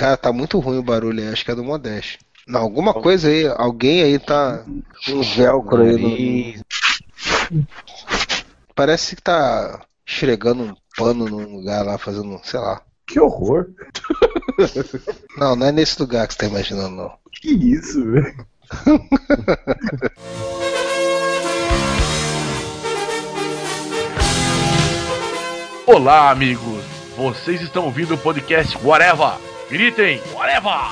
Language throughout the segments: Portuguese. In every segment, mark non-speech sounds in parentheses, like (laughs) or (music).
Cara, tá muito ruim o barulho aí, acho que é do Modeste. Não, alguma coisa aí, alguém aí tá um velcro aí no... Parece que tá esfregando um pano num lugar lá, fazendo, sei lá. Que horror! (laughs) Não, não é nesse lugar que você tá imaginando, não. Que isso, velho? (laughs) Olá, amigos! Vocês estão ouvindo o podcast Whatever! Gritem! Whatever!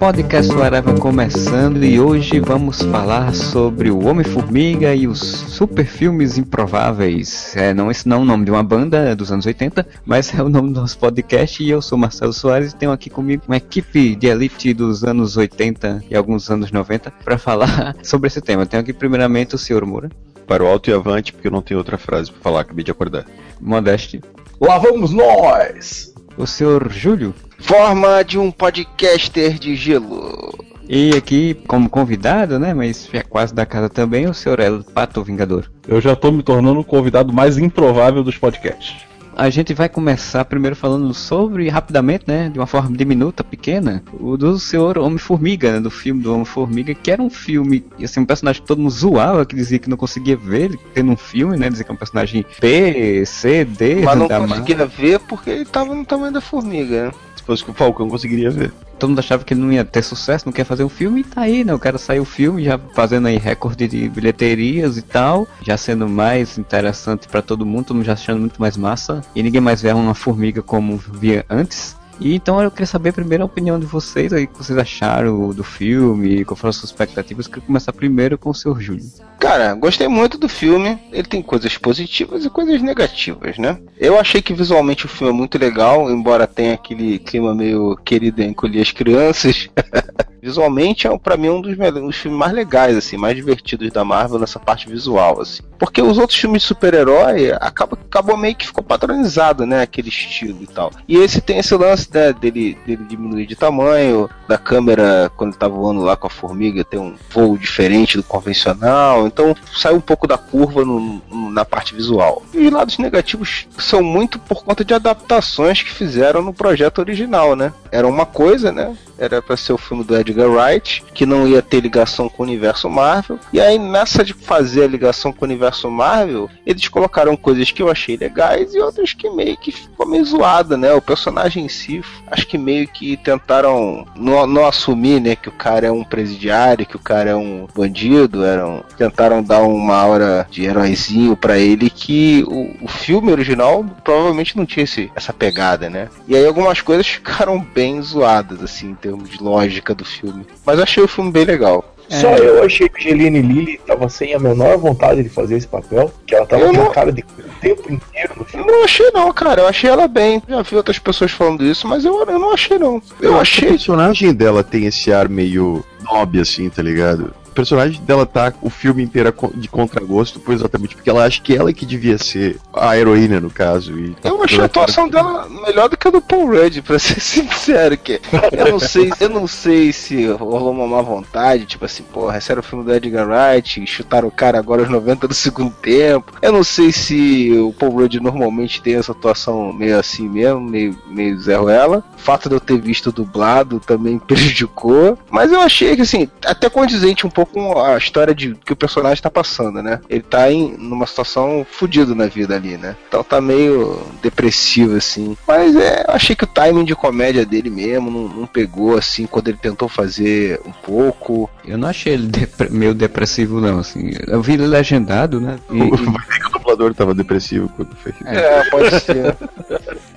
Podcast Areva começando e hoje vamos falar sobre o Homem-Formiga e os super filmes improváveis. É, não, esse não é o nome de uma banda dos anos 80, mas é o nome do nosso podcast e eu sou Marcelo Soares e tenho aqui comigo uma equipe de elite dos anos 80 e alguns anos 90 para falar (laughs) sobre esse tema. Tenho aqui primeiramente o senhor Moura. Para o alto e avante, porque eu não tenho outra frase para falar, acabei de acordar. Modeste. Lá vamos nós! O senhor Júlio. Forma de um podcaster de gelo. E aqui, como convidado, né? Mas é quase da casa também, o senhor El Pato Vingador. Eu já tô me tornando o convidado mais improvável dos podcasts. A gente vai começar primeiro falando sobre, rapidamente, né, de uma forma diminuta, pequena, o do senhor Homem-Formiga, né, do filme do Homem-Formiga, que era um filme, assim, um personagem que todo mundo zoava, que dizia que não conseguia ver ele tendo um filme, né, dizia que é um personagem B, C, D, Mas não conseguia Marvel. ver porque ele tava no tamanho da formiga, né? Se fosse com o Falcão, conseguiria ver. Todo mundo achava que ele não ia ter sucesso, não quer fazer um filme, e tá aí, né, o cara saiu o filme, já fazendo aí recorde de bilheterias e tal, já sendo mais interessante pra todo mundo, todo mundo já achando muito mais massa, e ninguém mais vê uma formiga como via antes. E então eu queria saber a opinião de vocês aí, o que vocês acharam do filme, qual foram as suas expectativas. Eu queria começar primeiro com o senhor Júlio. Cara, gostei muito do filme. Ele tem coisas positivas e coisas negativas, né? Eu achei que visualmente o filme é muito legal, embora tenha aquele clima meio querido encolher as crianças. (laughs) visualmente é para mim um dos, filmes mais legais, assim, mais divertidos da Marvel nessa parte visual, assim. Porque os outros filmes de super-herói acaba, acabou meio que ficou padronizado, né? Aquele estilo e tal. E esse tem esse lance né, dele, dele diminuir de tamanho, da câmera quando ele tá voando lá com a formiga ter um voo diferente do convencional. Então sai um pouco da curva no- na parte visual. E os lados negativos são muito por conta de adaptações que fizeram no projeto original, né? Era uma coisa, né? Era pra ser o filme do Edgar Wright, que não ia ter ligação com o universo Marvel. E aí, nessa de fazer a ligação com o universo Marvel, eles colocaram coisas que eu achei legais e outras que meio que ficou meio zoada, né? O personagem em si, acho que meio que tentaram não, não assumir, né, que o cara é um presidiário, que o cara é um bandido, eram tentaram dar uma aura de heróizinho pra ele que o, o filme original provavelmente não tinha esse, essa pegada, né? E aí algumas coisas ficaram bem zoadas, assim, em termos de lógica do filme. Mas eu achei o filme bem legal. Só eu achei que Angeline Lilly tava sem a menor vontade de fazer esse papel, que ela tava Eu com não- a cara de o tempo inteiro no Eu filme. não achei não, cara. Eu achei ela bem. Já vi outras pessoas falando isso, mas eu, eu não achei não. Eu acho que o achei. personagem dela tem esse ar meio nobre, assim, tá ligado? Personagem dela tá o filme inteiro de contragosto, pois exatamente porque ela acha que ela é que devia ser a heroína, no caso. E tá Eu achei a atuação dela melhor do que a do Paul Rudd, pra ser (laughs) sincero, que eu não sei, eu não sei se rolou uma má vontade, tipo assim, porra, esse era o filme do Edgar Wright, chutaram o cara agora aos 90 do segundo tempo. Eu não sei se o Paul Rudd normalmente tem essa atuação meio assim mesmo, meio, meio Zé Ruela. O fato de eu ter visto dublado também (laughs) prejudicou, mas eu achei que assim, até condizente um pouco com a história de que o personagem tá passando, né? Ele tá em numa situação fodida na vida ali, né? Então tá meio depressivo assim. Mas é, eu achei que o timing de comédia dele mesmo não, não pegou assim quando ele tentou fazer um pouco. Eu não achei ele depre- meio depressivo, não, assim. Eu vi ele legendado, né? E, e (laughs) Vai ver que o dublador tava depressivo quando fez. É, pode (laughs) ser.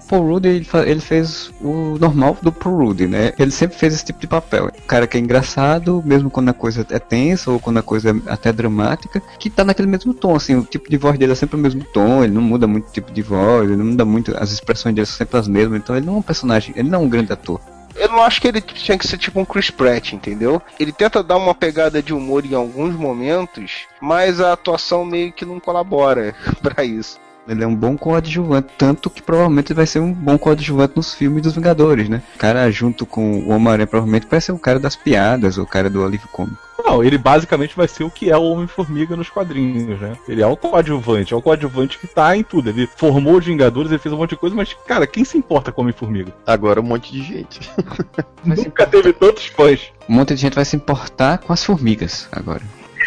Paul Rudd, ele, ele fez o normal do Paul Rudd, né? Ele sempre fez esse tipo de papel. O cara que é engraçado, mesmo quando a coisa é tensa ou quando a coisa é até dramática, que tá naquele mesmo tom, assim. O tipo de voz dele é sempre o mesmo tom, ele não muda muito o tipo de voz, ele não muda muito, as expressões dele são sempre as mesmas. Então ele não é um personagem, ele não é um grande ator. Eu não acho que ele tinha que ser tipo um Chris Pratt, entendeu? Ele tenta dar uma pegada de humor em alguns momentos, mas a atuação meio que não colabora (laughs) pra isso. Ele é um bom coadjuvante, tanto que provavelmente vai ser um bom coadjuvante nos filmes dos Vingadores, né? O cara junto com o Homem-Aranha provavelmente vai ser o cara das piadas, o cara do alívio cômico. Não, ele basicamente vai ser o que é o Homem-Formiga nos quadrinhos, né? Ele é o coadjuvante, é o coadjuvante que tá em tudo. Ele formou os Vingadores, ele fez um monte de coisa, mas, cara, quem se importa com o Homem-Formiga? Agora um monte de gente. (laughs) Nunca teve tantos fãs. Um monte de gente vai se importar com as formigas agora.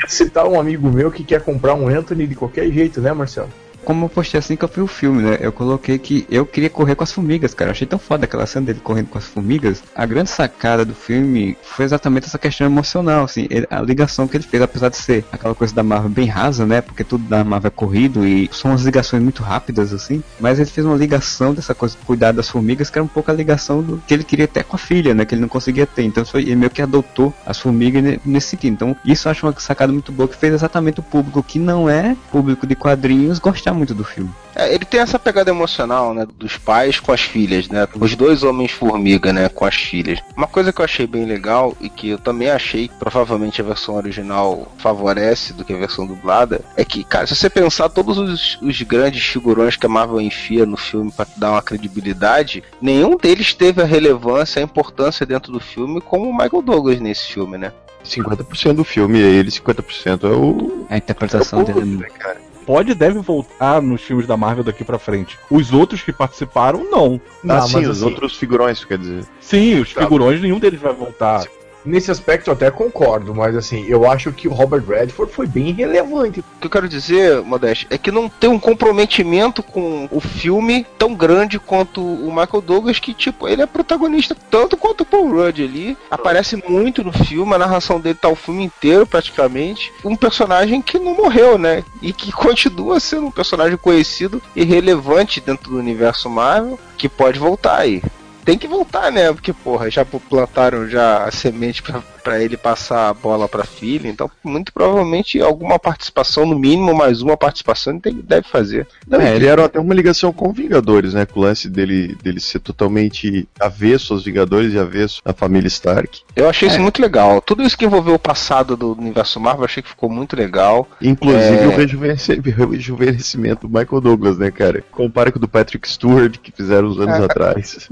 Citar um amigo meu que quer comprar um Anthony de qualquer jeito, né, Marcelo? Como eu postei assim que eu vi o filme, né? Eu coloquei que eu queria correr com as formigas, cara. Eu achei tão foda aquela cena dele correndo com as formigas. A grande sacada do filme foi exatamente essa questão emocional, assim. Ele- a ligação que ele fez, apesar de ser aquela coisa da Marvel bem rasa, né? Porque tudo da Marvel é corrido e são umas ligações muito rápidas, assim. Mas ele fez uma ligação dessa coisa de cuidar das formigas, que era um pouco a ligação do que ele queria ter com a filha, né? Que ele não conseguia ter. Então foi, ele meio que adotou as formigas ne- nesse sentido. Então isso eu acho uma sacada muito boa que fez exatamente o público que não é público de quadrinhos gostar muito do filme. É, ele tem essa pegada emocional, né? Dos pais com as filhas, né? Os dois homens formiga, né? Com as filhas. Uma coisa que eu achei bem legal e que eu também achei que provavelmente a versão original favorece do que a versão dublada é que, cara, se você pensar todos os, os grandes figurões que a Marvel enfia no filme pra dar uma credibilidade, nenhum deles teve a relevância, a importância dentro do filme como o Michael Douglas nesse filme, né? 50% do filme é ele, 50% é o. A interpretação dele é né, cara? Pode e deve voltar nos filmes da Marvel daqui pra frente. Os outros que participaram, não. Ah, Ah, sim, mas os assim- outros figurões, quer dizer. Sim, os Tá. figurões, nenhum deles vai voltar. Nesse aspecto eu até concordo, mas assim, eu acho que o Robert Redford foi bem relevante. O que eu quero dizer, Modeste, é que não tem um comprometimento com o filme tão grande quanto o Michael Douglas, que, tipo, ele é protagonista tanto quanto o Paul Rudd ali. Aparece muito no filme, a narração dele tá o filme inteiro, praticamente. Um personagem que não morreu, né? E que (laughs) continua sendo um personagem conhecido e relevante dentro do universo Marvel, que pode voltar aí. Tem que voltar, né? Porque, porra, já plantaram já a semente pra, pra ele passar a bola pra filha, então muito provavelmente alguma participação, no mínimo mais uma participação, ele tem- deve fazer. Não, É, e criaram até uma ligação com Vingadores, né? Com o lance dele, dele ser totalmente avesso aos Vingadores e avesso à família Stark. Eu achei É. isso muito legal. Tudo isso que envolveu o passado do universo Marvel, eu achei que ficou muito legal. Inclusive É. o (laughs) rejuvenescimento do Michael Douglas, né, cara? Compara com o do Patrick Stewart que fizeram uns anos (laughs) atrás.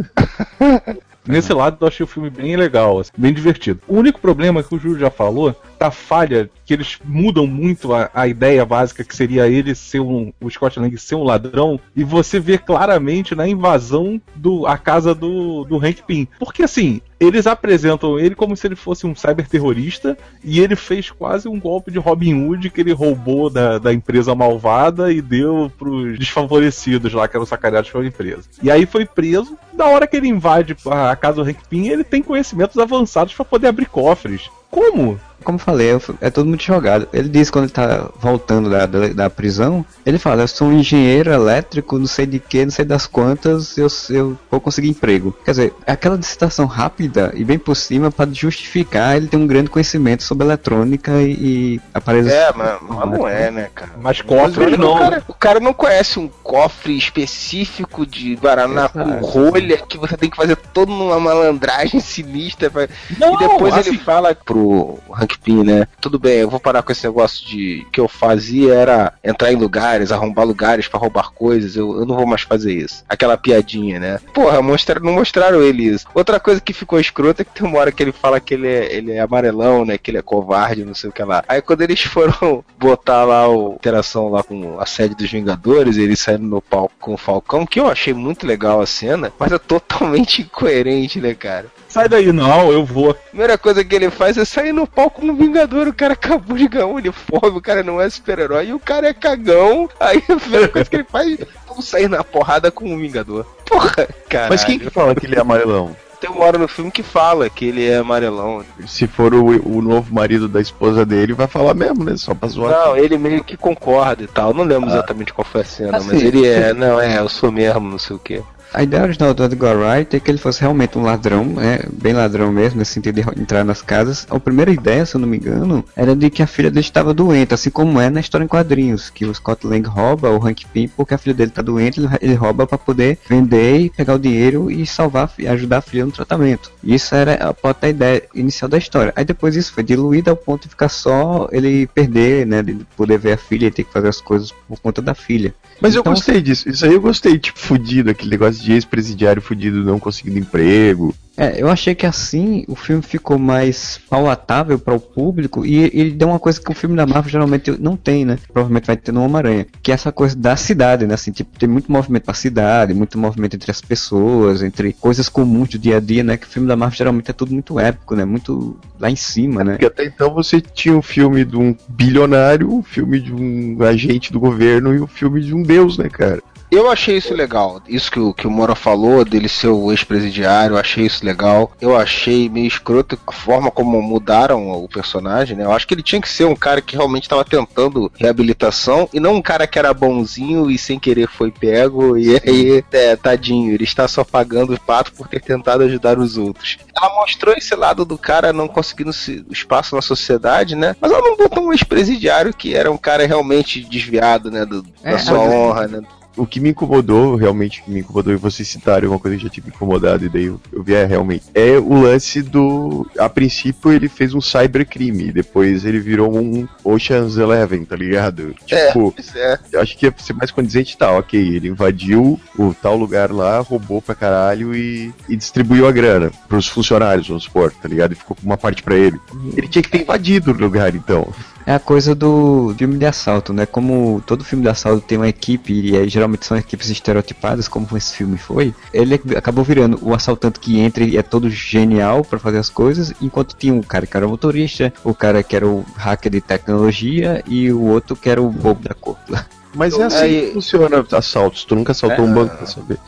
Nesse lado eu achei o filme bem legal, assim, bem divertido. O único problema que o Júlio já falou, tá a falha que eles mudam muito a, a ideia básica que seria ele ser um, o Scott Lang ser um ladrão, e você vê claramente na invasão do a casa do, do Hank Pym. Porque assim, eles apresentam ele como se ele fosse um cyberterrorista e ele fez quase um golpe de Robin Hood que ele roubou da, da empresa malvada e deu pros desfavorecidos lá que eram sacaneados pela empresa. E aí foi preso. Da hora que ele invade a casa do Hank Pym, ele tem conhecimentos avançados para poder abrir cofres. Como? Como eu falei, é tudo muito jogado. Ele diz quando ele tá voltando da, da, da prisão, ele fala, eu sou um engenheiro elétrico, não sei de que, não sei das quantas, eu, eu vou conseguir emprego. Quer dizer, é aquela dissertação rápida e bem por cima para justificar ele ter um grande conhecimento sobre eletrônica e, e aparelhos. É, mas, mas não é, né, cara? Mas ele- não. O cara, o cara não conhece um cofre específico de Guaraná com Exato. rolha que você tem que fazer toda uma malandragem (laughs) sinistra. Pra... Não, e depois assim, ele fala pro Hank Né? Tudo bem, eu vou parar com esse negócio de que eu fazia era entrar em lugares, arrombar lugares pra roubar coisas. Eu, eu não vou mais fazer isso. Aquela piadinha, né? Porra, mostraram, não mostraram ele isso. Outra coisa que ficou escrota é que tem uma hora que ele fala que ele é, ele é amarelão, né? Que ele é covarde, não sei o que lá. Aí quando eles foram (laughs) botar lá o interação lá com a sede dos Vingadores, ele saindo no palco com o Falcão, que eu achei muito legal a cena, mas é totalmente (laughs) incoerente, né, cara? Sai daí, não, eu vou. Primeira coisa que ele faz é sair no palco como Vingador. O cara acabou de ganhar um uniforme, o cara não é super-herói, e o cara é cagão. Aí a primeira coisa que ele faz é sair na porrada com um Vingador. Porra, cara. Mas quem que fala que ele é amarelão? Tem uma hora no filme que fala que ele é amarelão. Se for o, o novo marido da esposa dele, vai falar mesmo, né? Só pra zoar. Não, ele meio que concorda e tal. Não lembro exatamente qual foi a cena, mas Assim, ele é, não, é, eu sou mesmo, não sei o quê. A ideia original do Edgar Wright é que ele fosse realmente um ladrão, né? Bem ladrão mesmo, nesse sentido de entrar nas casas. A primeira ideia, se eu não me engano, era de que a filha dele estava doente, assim como é na história em quadrinhos, que o Scott Lang rouba o Hank Pym porque a filha dele está doente, ele, rouba para poder vender e pegar o dinheiro e salvar e ajudar a filha no tratamento. Isso era a, a ideia inicial da história. Aí depois isso foi diluído ao ponto de ficar só ele perder, né? De poder ver a filha e ter que fazer as coisas por conta da filha. Mas então, eu gostei disso. Isso aí eu gostei, tipo, fudido, aquele negócio de ex-presidiário fudido não conseguindo emprego. É, eu achei que assim o filme ficou mais palatável para o público e ele deu uma coisa que o filme da Marvel geralmente não tem, né? Provavelmente vai ter no Homem-Aranha, que é essa coisa da cidade, né? Assim, tipo, tem muito movimento pra cidade, muito movimento entre as pessoas, entre coisas comuns do dia a dia, né? Que o filme da Marvel geralmente é tudo muito épico, né? Muito lá em cima, né? Porque até então você tinha um filme de um bilionário, um filme de um agente do governo e um filme de um deus, né, cara? Eu achei isso legal. Isso que o, que o Mora falou, dele ser o ex-presidiário, eu achei isso legal. Eu achei meio escroto a forma como mudaram o personagem, né? Eu acho que ele tinha que ser um cara que realmente estava tentando reabilitação e não um cara que era bonzinho e sem querer foi pego e aí, é, tadinho, ele está só pagando o pato por ter tentado ajudar os outros. Ela mostrou esse lado do cara não conseguindo espaço na sociedade, né? Mas ela não botou um ex-presidiário que era um cara realmente desviado, né? Do, é, da sua honra, né? O que me incomodou, realmente, me incomodou, e vocês citaram uma coisa que já tinha me incomodado, e daí eu, eu vi, é, realmente, é o lance do. A princípio ele fez um cybercrime, depois ele virou um Ocean's Eleven, tá ligado? É, tipo, é. eu acho que ia ser mais condizente, tá, ok, ele invadiu o tal lugar lá, roubou pra caralho e, e distribuiu a grana pros funcionários, vamos supor, tá ligado? E ficou com uma parte pra ele. Ele tinha que ter invadido o lugar, então. É a coisa do filme de assalto, né? Como todo filme de assalto tem uma equipe, e aí, geralmente são equipes estereotipadas, como esse filme foi, ele acabou virando o assaltante que entra e é todo genial para fazer as coisas, enquanto tinha um cara que era o motorista, o cara que era o hacker de tecnologia e o outro que era o bobo da corte. Mas é assim que funciona assaltos. Tu nunca assaltou é... um banco pra saber.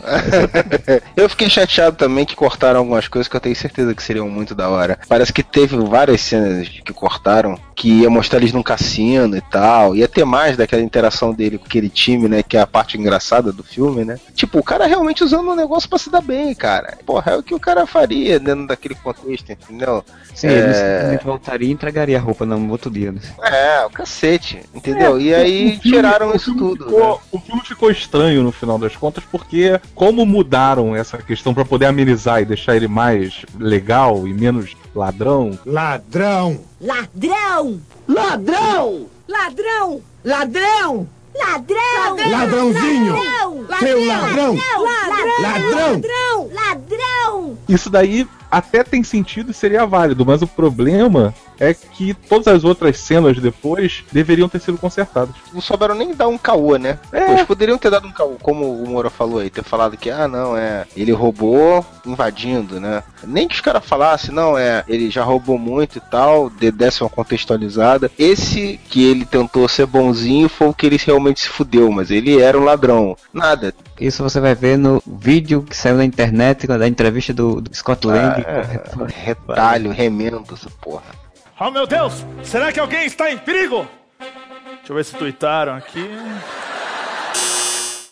(laughs) eu fiquei chateado também que cortaram algumas coisas que eu tenho certeza que seriam muito da hora. Parece que teve várias cenas que cortaram que ia mostrar eles num cassino e tal. Ia ter mais daquela interação dele com aquele time, né? Que é a parte engraçada do filme, né? Tipo, o cara realmente usando um negócio pra se dar bem, cara. Porra, é o que o cara faria dentro daquele contexto, entendeu? Sim, é... ele voltaria e entregaria a roupa no outro dia, né? É, o cacete, entendeu? É, e aí filme, tiraram isso tudo. Ficou, né? O filme ficou estranho no final das contas, porque como mudaram essa questão para poder amenizar e deixar ele mais legal e menos ladrão. Ladrão! Ladrão! Ladrão! Ladrão! Ladrão! Ladrão! Ladrãozinho! Ladrão! Seu ladrão! Ladrão! Ladrão! Ladrão! Isso daí até tem sentido e seria válido, mas o problema é que todas as outras cenas depois deveriam ter sido consertadas. Não souberam nem dar um caô, né? É. Eles poderiam ter dado um caô, como o Moura falou aí, ter falado que, ah, não, é, ele roubou invadindo, né? Nem que os caras falassem, não, é, ele já roubou muito e tal, desse uma contextualizada. Esse que ele tentou ser bonzinho foi o que ele realmente se fudeu, mas ele era um ladrão. Nada. Isso você vai ver no vídeo que saiu na internet, da entrevista do, do Scott Lang. Ah, é, retalho, remendo, essa porra. Oh meu Deus! Será que alguém está em perigo? Deixa eu ver se tweetaram aqui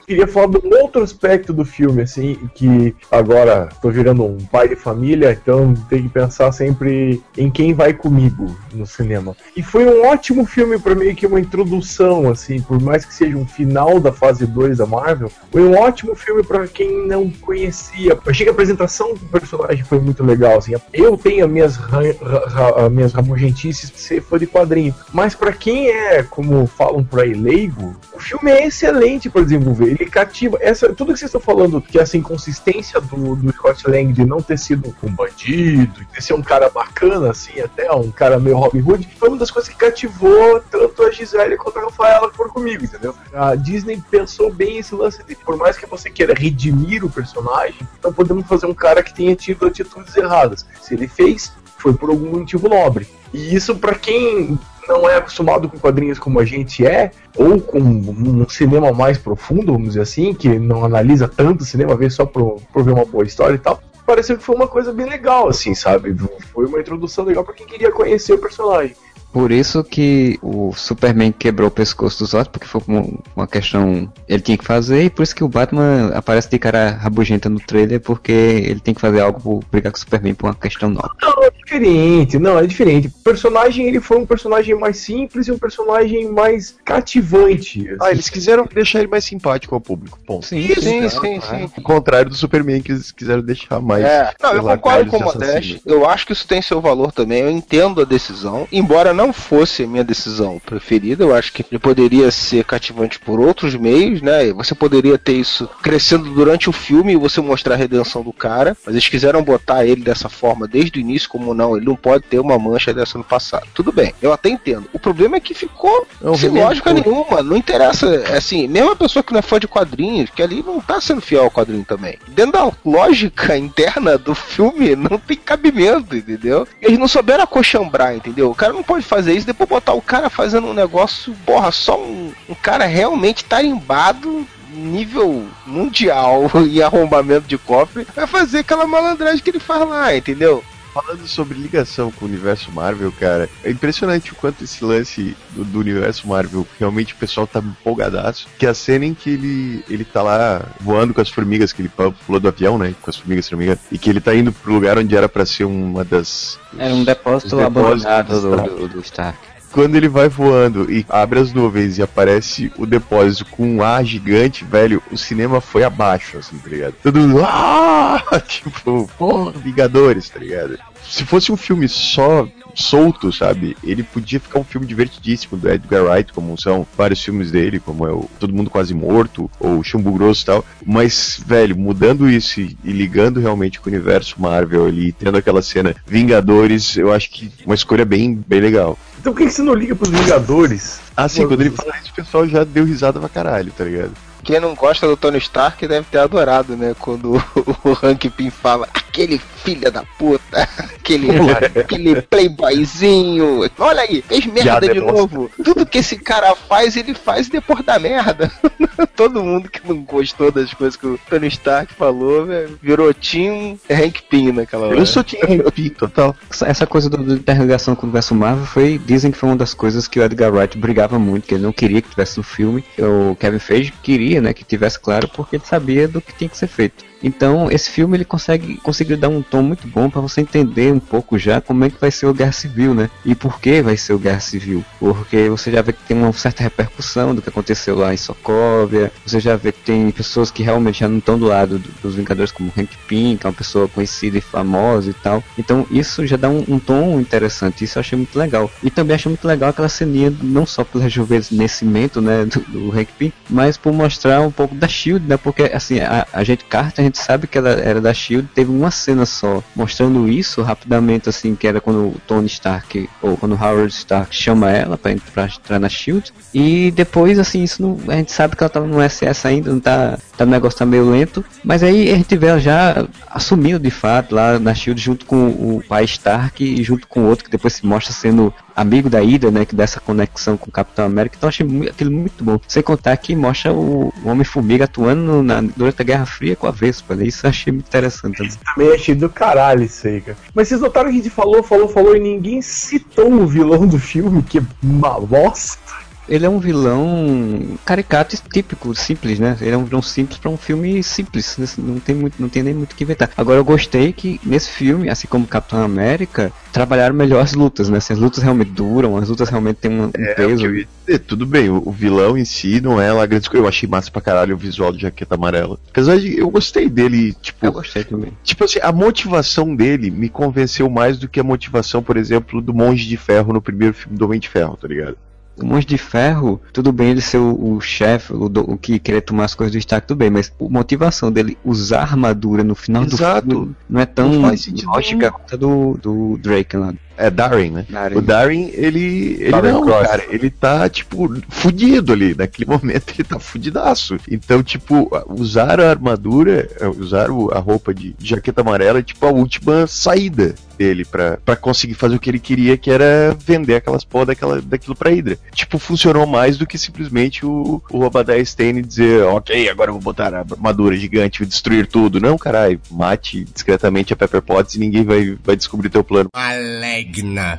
queria falar de um outro aspecto do filme, assim, que agora tô virando um pai de família, então tem que pensar sempre em quem vai comigo no cinema. E foi um ótimo filme para meio que uma introdução, assim, por mais que seja um final da fase 2 da Marvel, foi um ótimo filme para quem não conhecia. Achei que a apresentação do personagem foi muito legal, assim. Eu tenho as minhas, ra, ra, minhas ramogentices de ser fã de quadrinho, mas para quem é, como falam por aí, leigo, o filme é excelente para desenvolver ele cativa. Essa, tudo que vocês estão falando, que essa inconsistência do, do Scott Lang de não ter sido um bandido, de ser um cara bacana, assim, até um cara meio Robin Hood, foi uma das coisas que cativou tanto a Gisele quanto a Rafaela por comigo, entendeu? A Disney pensou bem esse lance de, por mais que você queira redimir o personagem, não podemos fazer um cara que tenha tido atitudes erradas. Se ele fez, foi por algum motivo nobre. E isso, para quem não é acostumado com quadrinhos como a gente é, ou com um cinema mais profundo, vamos dizer assim, que não analisa tanto cinema, vê só por ver uma boa história e tal, pareceu que foi uma coisa bem legal, assim, sabe? Foi uma introdução legal para quem queria conhecer o personagem. Por isso que o Superman quebrou o pescoço dos outros, porque foi uma, uma questão. Ele tinha que fazer, e por isso que o Batman aparece de cara rabugenta no trailer, porque ele tem que fazer algo por brigar com o Superman por uma questão nova. Não, é diferente, não, é diferente. O personagem, ele foi um personagem mais simples e um personagem mais cativante. Ah, eles quiseram deixar ele mais simpático ao público. Ponto. Sim, sim, sim, sim. Ao contrário do Superman que eles quiseram deixar mais. É, não, eu lá, concordo com o de Modeste. Eu acho que isso tem seu valor também. Eu entendo a decisão. Embora não fosse a minha decisão preferida, eu acho que ele poderia ser cativante por outros meios, né? Você poderia ter isso crescendo durante o filme e você mostrar a redenção do cara. Mas eles quiseram botar ele dessa forma desde o início, como não, ele não pode ter uma mancha dessa no passado. Tudo bem, eu até entendo. O problema é que ficou Não, sem lógica nenhuma. Não interessa, é assim, mesmo a pessoa que não é fã de quadrinhos, que ali não tá sendo fiel ao quadrinho também. Dentro da lógica (laughs) interna do filme, não tem cabimento, entendeu? Eles não souberam acochambrar, entendeu? O cara não pode fazer isso, depois botar o cara fazendo um negócio, porra, só um, um cara realmente tarimbado nível mundial (laughs) e arrombamento de cofre vai fazer aquela malandragem que ele faz lá, entendeu? Falando sobre ligação com o universo Marvel, cara, é impressionante o quanto esse lance do, do universo Marvel, realmente o pessoal tá empolgadaço. Que a cena em que ele, ele tá lá voando com as formigas, que ele pulou do avião, né? Com as formigas, se não me engano, e que ele tá indo pro lugar onde era pra ser uma das. Era um depósito abandonado do, do, do Stark. Quando ele vai voando e abre as nuvens e aparece o depósito com um ar gigante, velho, o cinema foi abaixo, assim, tá ligado? Todo mundo, ah! (laughs) Tipo, porra, Vingadores, tá ligado? Se fosse um filme só solto, sabe? Ele podia ficar um filme divertidíssimo do Edgar Wright, como são vários filmes dele, como é o Todo Mundo Quase Morto, ou Chumbo Grosso e tal. Mas, velho, mudando isso e, ligando realmente com o universo Marvel ali, tendo aquela cena Vingadores, eu acho que uma escolha bem, bem legal. Então por que você não liga pros Vingadores? Assim, Pô, quando ele fala isso, o pessoal já deu risada pra caralho, tá ligado? Quem não gosta do Tony Stark deve ter adorado, né? Quando (laughs) o Hank Pym fala, aquele filho da puta, aquele, (laughs) aquele playboyzinho, olha aí, fez merda de é bosta. novo. Tudo que esse cara faz, ele faz depois da merda. (laughs) Todo mundo que não gostou das coisas que o Tony Stark falou, velho, virou Tim Hank Pym naquela hora. Eu só tinha repito, total. Essa, essa coisa do, do interrogação com o universo Marvel foi, dizem que foi uma das coisas que o Edgar Wright brigava muito, que ele não queria que tivesse no filme. O Kevin Feige queria, né, que tivesse claro, porque ele sabia do que tinha que ser feito. Então, esse filme ele consegue conseguiu dar um tom muito bom para você entender um pouco já como é que vai ser o Guerra Civil, né? E por que vai ser o Guerra Civil? Porque você já vê que tem uma certa repercussão do que aconteceu lá em Sokovia. Você já vê que tem pessoas que realmente já não estão do lado do- dos Vingadores, como Hank Pym, que é uma pessoa conhecida e famosa e tal. Então, isso já dá um, um tom interessante. Isso eu achei muito legal. E também achei muito legal aquela ceninha, não só pelo rejuvenescimento, né, do, do Hank Pym, mas por mostrar um pouco da Shield, né? Porque assim, a, a gente Carter, a gente sabe que ela era da Shield, teve uma cena só mostrando isso rapidamente, assim, que era quando o Tony Stark ou quando o Howard Stark chama ela pra entrar, entrar na Shield. E depois, assim, isso não, a gente sabe que ela tava no SS ainda, não tá, tá o negócio tá meio lento, mas aí a gente vê ela já assumindo de fato lá na Shield junto com o pai Stark e junto com outro que depois se mostra sendo amigo da Ida, né, que dá essa conexão com o Capitão América. Então achei mu- aquilo muito bom. Sem contar que mostra o, Homem-Formiga atuando na, durante a Guerra Fria com a Vespa, né? Isso achei muito interessante também. Também achei do caralho isso aí, cara. Mas vocês notaram que a gente falou, falou, falou e ninguém citou o vilão do filme, que é uma bosta. Ele é um vilão caricato típico, simples, né? Ele é um vilão simples para um filme simples. né? Não tem muito, não tem nem muito o que inventar. Agora eu gostei que nesse filme, assim como Capitão América, trabalharam melhor as lutas, né? Assim, as lutas realmente duram, as lutas realmente têm um, um É, o peso. eu tudo bem, o, o vilão em si não é lá grande coisa. Eu achei massa pra caralho o visual de jaqueta amarela. Apesar de eu gostei dele, tipo, Eu gostei também. tipo assim, a motivação dele me convenceu mais do que a motivação, por exemplo, do Monge de Ferro no primeiro filme do Homem de Ferro, tá ligado? O Monge de Ferro, tudo bem ele ser o, o chefe, o, o que querer tomar as coisas do Stark, tudo bem, mas a motivação dele usar armadura no final Exato. do filme não é tão lógica quanto a do, do Drake lá. É Darren, né? Darren. O Darren, ele. Ele Darren não, Cross. cara. Ele tá, tipo, fudido ali. Naquele (laughs) momento ele tá fudidaço. Então, tipo, usar a armadura, eh, usar a roupa de jaqueta amarela é, tipo, a última saída dele pra, pra conseguir fazer o que ele queria, que era vender aquelas porra daquela, daquilo pra Hydra. Tipo, funcionou mais do que simplesmente o, o Obadiah Stane dizer, ok, agora eu vou botar a armadura gigante e destruir tudo. Não, caralho, mate discretamente a Pepper Potts e ninguém vai, vai descobrir teu plano. Malegna.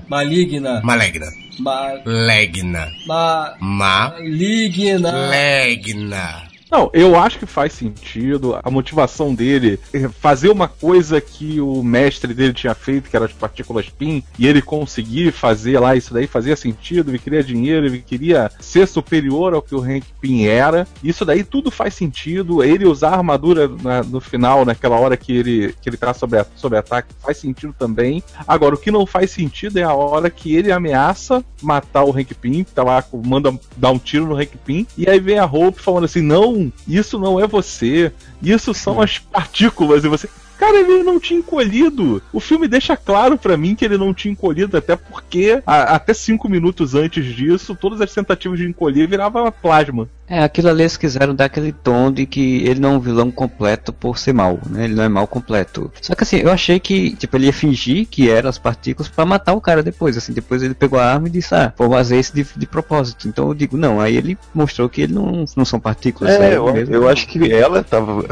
Maligna. Malegna. Ma... Legna. Ma... Ma. Ligna. Legna. Não, eu acho que faz sentido a motivação dele é fazer uma coisa que o mestre dele tinha feito, que era as partículas PIN, e ele conseguir fazer lá isso daí fazia sentido, ele queria dinheiro, ele queria ser superior ao que o Hank Pym era. Isso daí tudo faz sentido. Ele usar a armadura na- no final, naquela hora que ele, que ele tá sob, a- sob ataque, faz sentido também. Agora, o que não faz sentido é a hora que ele ameaça matar o Hank Pym, tá lá, manda dar um tiro no Hank Pym, e aí vem a Hope falando assim: não, isso não é você, isso são as partículas, e você. Cara, ele não tinha encolhido. O filme deixa claro pra mim que ele não tinha encolhido, até porque a- até cinco minutos antes disso, todas as tentativas de encolher viravam plasma. É, aquilo ali eles quiseram dar aquele tom de que ele não é um vilão completo por ser mal, né? Ele não é mal completo. Só que assim, eu achei que, tipo, ele ia fingir que eram as partículas pra matar o cara depois, assim, depois ele pegou a arma e disse, ah, vou fazer isso de, de propósito. Então eu digo, não, aí ele mostrou que ele não, não são partículas. É, eu, eu acho que ela tava.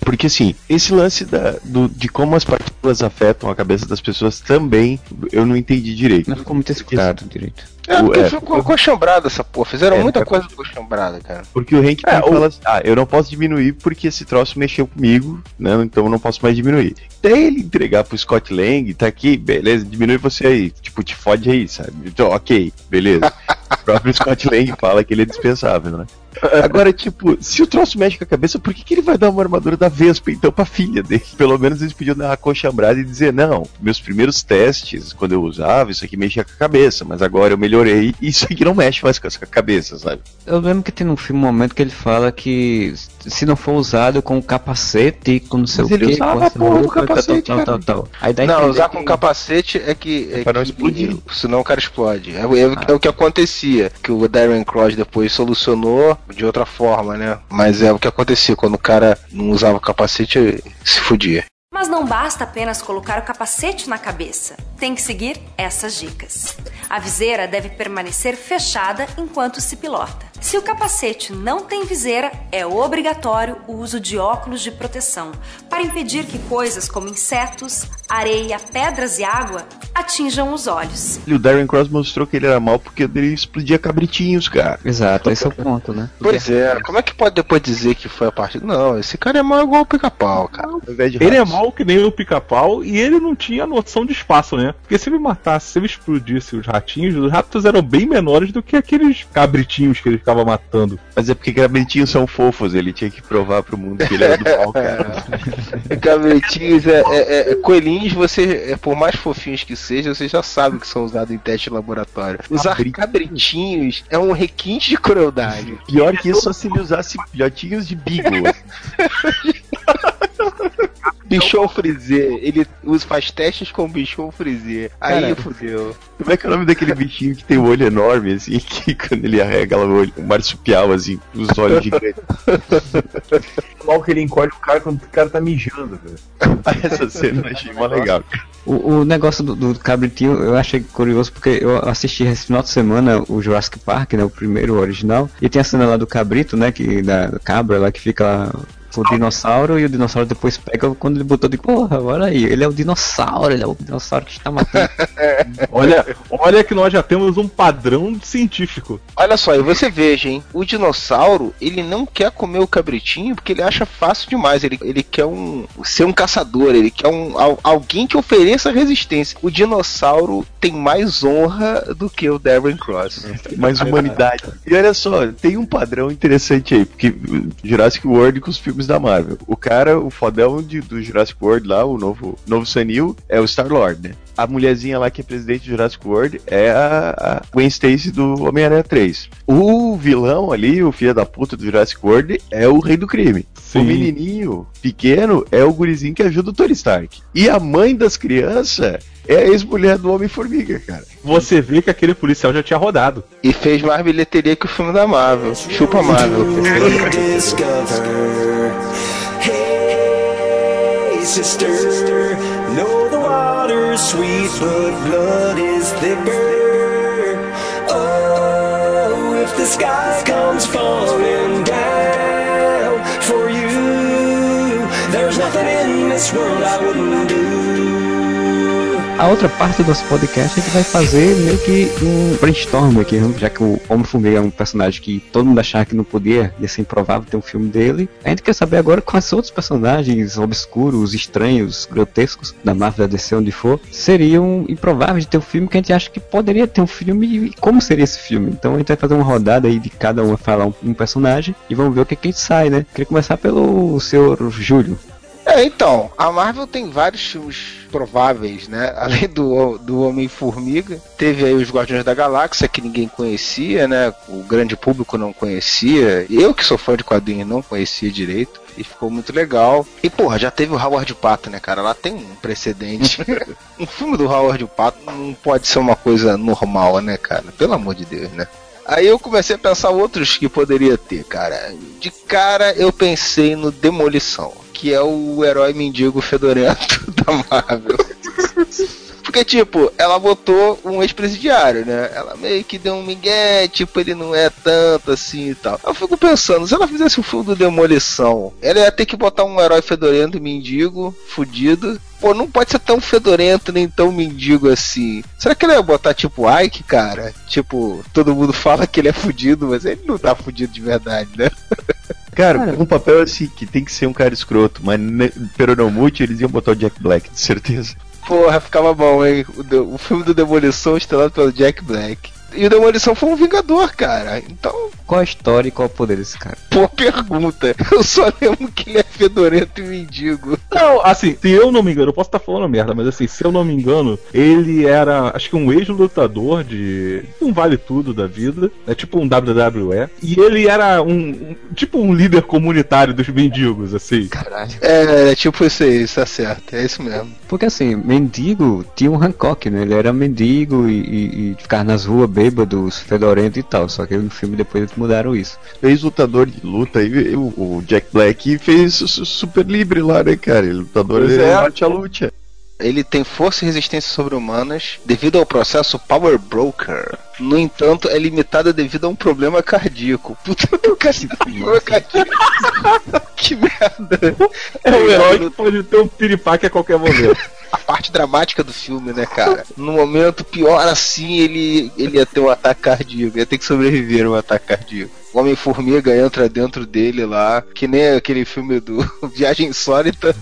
Porque assim, esse lance da, do- de como as partículas afetam a cabeça das pessoas também, eu não entendi direito. Não ficou muito explicado direito. É, O- porque é, ficou coxambrada essa porra. Fizeram É, muita é- coisa coxambrada, cara. Porque o Hank É, o- fala assim, ah, eu não posso diminuir porque esse troço mexeu comigo, né? Então eu não posso mais diminuir. Até ele entregar pro Scott Lang, tá aqui, beleza, diminui você aí. Tipo, te fode aí, sabe? Então, ok, beleza. (laughs) o próprio Scott Lang fala que ele é dispensável, né? Agora, tipo, se o troço mexe com a cabeça, por que, que ele vai dar uma armadura da Vespa, então, pra filha dele? (laughs) Pelo menos eles podiam dar uma coxambrada e dizer, não, meus primeiros testes, quando eu usava, isso aqui mexia com a cabeça, mas agora eu melhorei e isso aqui não mexe mais com a cabeça, sabe? Eu lembro que tem no filme um momento que ele fala que se não for usado com capacete, com não sei Mas o que, usava com a porra do capacete, tal, tal, tal, tal. Aí a Não, usar que- com capacete é que. É pra não que- explodir. Senão o cara explode. É, é- é o que acontecia. Que o Darren Cross depois solucionou de outra forma, né? Mas é o que acontecia. Quando o cara não usava o capacete, se fudia. Mas não basta apenas colocar o capacete na cabeça. Tem que seguir essas dicas. A viseira deve permanecer fechada enquanto se pilota. Se o capacete não tem viseira, é obrigatório o uso de óculos de proteção para impedir que coisas como insetos, areia, pedras e água atinjam os olhos. E o Darren Cross mostrou que ele era mal porque ele explodia cabritinhos, cara. Exato, esse é o ponto, né? Pois é, como é que pode depois dizer que foi a parte. Não, esse cara é mal igual o pica-pau, cara. Ele é mal que nem o pica-pau e ele não tinha noção de espaço, né? Porque se ele matasse, se ele explodisse os ratinhos, os ratos eram bem menores do que aqueles cabritinhos que ele ficava matando. Mas é porque cabritinhos são fofos, ele tinha que provar pro mundo que ele era do mal, cara. (laughs) Cabritinhos, é, é- é- coelhinhos, você, é, por mais fofinhos que sejam, você já sabe que são usados em teste de laboratório. Usar cabritinhos é um requinte de crueldade. Pior que isso, só se ele usasse filhotinhos de beagle. (laughs) Bichon Frisé, ele faz testes com bichon Frisé. Aí Cara, fudeu. Como é que é o nome daquele bichinho que tem o olho enorme, assim, (laughs) que quando ele arrega o olho, um marsupial, assim, os olhos gigantes. (laughs) Mal que ele encolhe o cara quando o cara tá mijando, velho. (laughs) Essa cena eu achei mó legal. O, o negócio do, do cabritinho eu achei curioso porque eu assisti esse final de semana o Jurassic Park, né, o primeiro o original, e tem a cena lá do cabrito, né, que da cabra lá que fica lá com o dinossauro e o dinossauro depois pega quando ele botou de porra, olha aí, ele é o dinossauro, ele é o dinossauro que está matando. (laughs) Olha, olha que nós já temos um padrão científico. Olha só, e você veja, hein? O dinossauro, ele não quer comer o cabritinho porque ele acha fácil demais. Ele, ele quer um ser um caçador, ele quer um, al- alguém que ofereça resistência. O dinossauro tem mais honra do que o Darren Cross. (laughs) Mais humanidade. E olha só, tem um padrão interessante aí, porque Jurassic World com os filmes da Marvel. O cara, o fodão de, do Jurassic World lá, o novo, novo Sanil, é o Star-Lord, né? A mulherzinha lá que é presidente do Jurassic World é a, a Gwen Stacy do Homem-Aranha 3. O vilão ali, o filho da puta do Jurassic World, é o rei do crime. Sim. O menininho pequeno é o gurizinho que ajuda o Tony Stark. E a mãe das crianças é a ex-mulher do Homem-Formiga, cara. Você vê que aquele policial já tinha rodado. E fez mais bilheteria que o filme da Marvel. Chupa Marvel. discover. Hey, sister, know the water's sweet, but blood is thicker. Oh, if the sky comes falling down for you, there's nothing in this world I wouldn't do. A outra parte do nosso podcast a gente vai fazer meio que um brainstorm aqui, já que o Homem-Formiga é um personagem que todo mundo achava que não podia, ia ser improvável ter um filme dele. A gente quer saber agora quais outros personagens obscuros, estranhos, grotescos da Marvel, da DC, onde for, seriam improváveis de ter um filme que a gente acha que poderia ter um filme e como seria esse filme. Então a gente vai fazer uma rodada aí de cada um falar um, personagem e vamos ver o que, que sai, né? Queria começar pelo senhor Júlio. É, então, a Marvel tem vários filmes prováveis, né? (laughs) Além do, do Homem-Formiga, teve aí os Guardiões da Galáxia, que ninguém conhecia, né? O grande público não conhecia. Eu, que sou fã de quadrinhos, não conhecia direito. E ficou muito legal. E, porra, já teve o Howard Pato, né, cara? Lá tem um precedente. (laughs) um filme do Howard Pato não pode ser uma coisa normal, né, cara? Pelo amor de Deus, né? Aí eu comecei a pensar outros que poderia ter, cara. De cara eu pensei no Demolição, que é o herói mendigo fedorento (laughs) da Marvel. Porque, tipo, ela botou um ex-presidiário, né? Ela meio que deu um migué, tipo, ele não é tanto assim e tal. Eu fico pensando, se ela fizesse o filme do Demolição, ela ia ter que botar um herói fedorento mendigo, fudido. Pô, não pode ser tão fedorento nem tão mendigo assim. Será que ela ia botar tipo Ike, cara? Tipo, todo mundo fala que ele é fudido, mas ele não tá fudido de verdade, né? (laughs) Cara, um papel assim que tem que ser um cara escroto, mas peronomute eles iam botar o Jack Black, de certeza. Porra, ficava bom, hein? O, o filme do Demolição estrelado pelo Jack Black. E o Demolição foi um vingador, cara. Então, Qual a história e qual o poder desse cara? boa pergunta. Eu só lembro que ele é fedorento e mendigo. Não, assim, se eu não me engano, eu posso estar falando merda, mas assim, se eu não me engano, ele era, acho que um ex-lutador de um vale tudo da vida, é tipo um WWE, e ele era um, um- tipo um líder comunitário dos mendigos, assim. Caralho. É, é tipo isso aí, isso tá certo. É isso mesmo. Porque assim, mendigo tinha um Hancock, né? Ele era mendigo e, e, e ficava nas ruas bêbados, fedorento e tal. Só que no filme depois eles mudaram isso. Ex-lutador de luta, e o, Jack Black fez Super Libre lá, né, cara? Lutador Pois é. bate a luta. Ele tem força e resistência sobre-humanas devido ao processo Power Broker. No entanto, é limitada devido a um problema cardíaco. Puta, o tem (laughs) problema cardíaco. que merda. É um herói que pode ter um piripaque a qualquer momento. a parte dramática do filme, né, cara? No momento pior assim, ele, ele ia ter um ataque cardíaco, ia ter que sobreviver a um ataque cardíaco. O Homem-Formiga entra dentro dele lá, que nem aquele filme do (laughs) Viagem Insólita,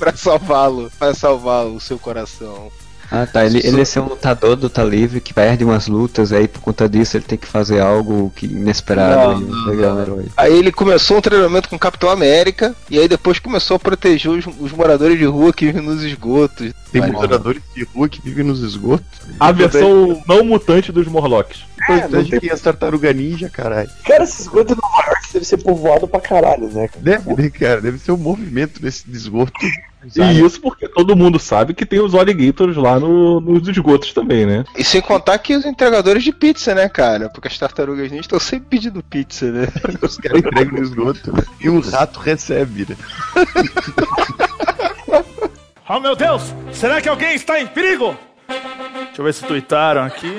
pra salvá-lo, pra salvar o seu coração. Ah tá, ele, ele ia ser um lutador do Tá Livre que perde umas lutas, aí por conta disso ele tem que fazer algo que inesperado Não, não, pegar um não. herói. Aí ele começou um treinamento com o Capitão América, e aí depois começou a proteger os, os moradores de rua que vivem nos esgotos. Tem Vai, moradores de rua que vivem nos esgotos. A versão não mutante dos Morlocks. É, não tem- tem as tartaruga ninja, caralho. Cara, esse esgoto de Nova York deve ser povoado pra caralho, né? cara? Deve, né, cara? Deve ser um movimento nesse esgoto. E isso porque todo mundo sabe que tem os alligators lá no- nos esgotos também, né? E sem contar que os entregadores de pizza, né, cara? Porque as tartarugas ninja estão sempre pedindo pizza, né? (laughs) Os caras entregam no esgoto. E o rato recebe, né? (laughs) Oh meu Deus! Será que alguém está em perigo? Deixa eu ver se tuitaram aqui.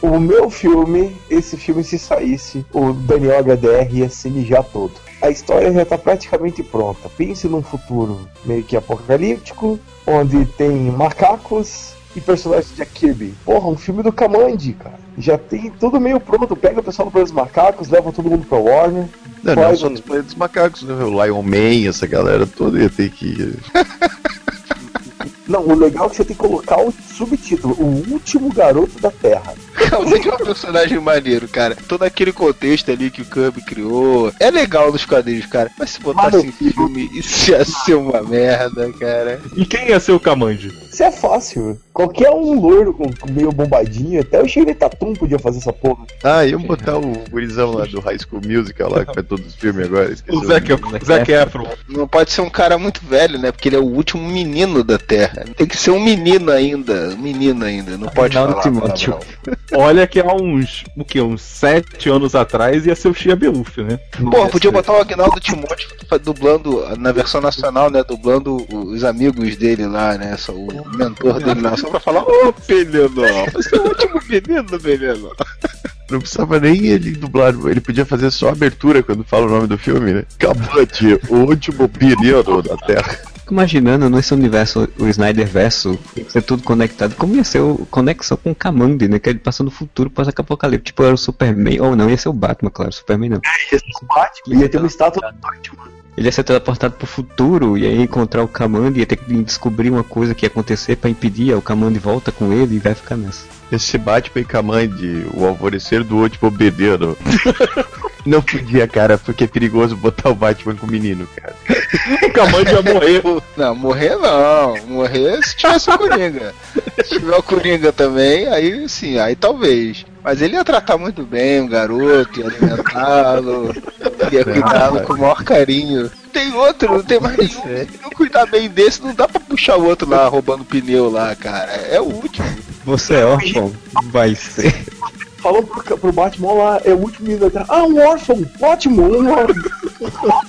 O meu filme, esse filme se saísse, o Daniel HDR ia se mijar todo. A história já tá praticamente pronta. Pense num futuro meio que apocalíptico, onde tem macacos e personagens de Kirby. Porra, um filme do Kamandi, cara. Já tem tudo meio pronto. Pega o pessoal do Planeta dos Macacos, leva todo mundo pra Warner. Não, não faz só dos planetas macacos, né? O Lion Man, essa galera toda ia ter que. (laughs) Não, o legal é que você tem que colocar o subtítulo: O Último Garoto da Terra. (laughs) Realmente é um personagem maneiro, cara. Todo aquele contexto ali que o Kirby criou. É legal nos quadrinhos, cara. Mas se botasse Mano, em filme, isso ia ser uma merda, cara. E quem ia ser o Kamandi? Isso é fácil. Qualquer um loiro com, com meio bombadinho, até o Shirley Tatum podia fazer essa porra. Ah, iam botar o gurizão lá do High School Musical lá, que faz todos os filmes agora. (laughs) esqueci O Zac, o Zac Efron. Não pode ser um cara muito velho, né? Porque ele é o último menino da Terra. Tem que ser um menino ainda. Um menino ainda. Não pode Não, falar. Timóteo. palavrão. Olha que há uns, o que, uns sete anos atrás ia ser o Chia Beuf, né? Pô, podia botar o Agnaldo Timóteo dublando, na versão nacional, né? Dublando os amigos dele lá, né? Só o mentor dele lá, só pra falar, ô Pelenó, você é o último menino, Pelenó. Não precisava nem ele dublar, ele podia fazer só a abertura quando fala o nome do filme, né? Cabante, o último período da Terra. imaginando nesse universo, o Snyder verso, ser tudo conectado, como ia ser o conexão com o Kamandi, né? Que ele passando no futuro pós-apocalipse. Tipo, era o Superman, ou não, ia ser o Batman, claro, Superman não. Ia ser o Batman, ia ter uma estátua do Batman. Ele ia ser teleportado pro futuro e aí encontrar o Kamandi, ia ter que descobrir uma coisa que ia acontecer pra impedir, o Kamandi volta com ele e vai ficar nessa. Esse Batman e Kamandi, o alvorecer do último bebeiro. (laughs) Não podia, cara, porque é perigoso botar o Batman com o menino, cara. O Kamandi ia morrer. Não, morrer não. Morrer se tivesse o Coringa. Se tiver o Coringa também, aí sim, aí talvez. Mas ele ia tratar muito bem o garoto, ia alimentá-lo, ia cuidá-lo com o maior carinho. Tem outro, não tem mais nenhum. Se não cuidar bem desse, não dá pra puxar o outro lá roubando pneu lá, cara. É o último. Você é órfão? Vai ser. Falou pro, pro Batman lá, é o último menino atrás. Ah, um órfão! Ótimo! Um órfão!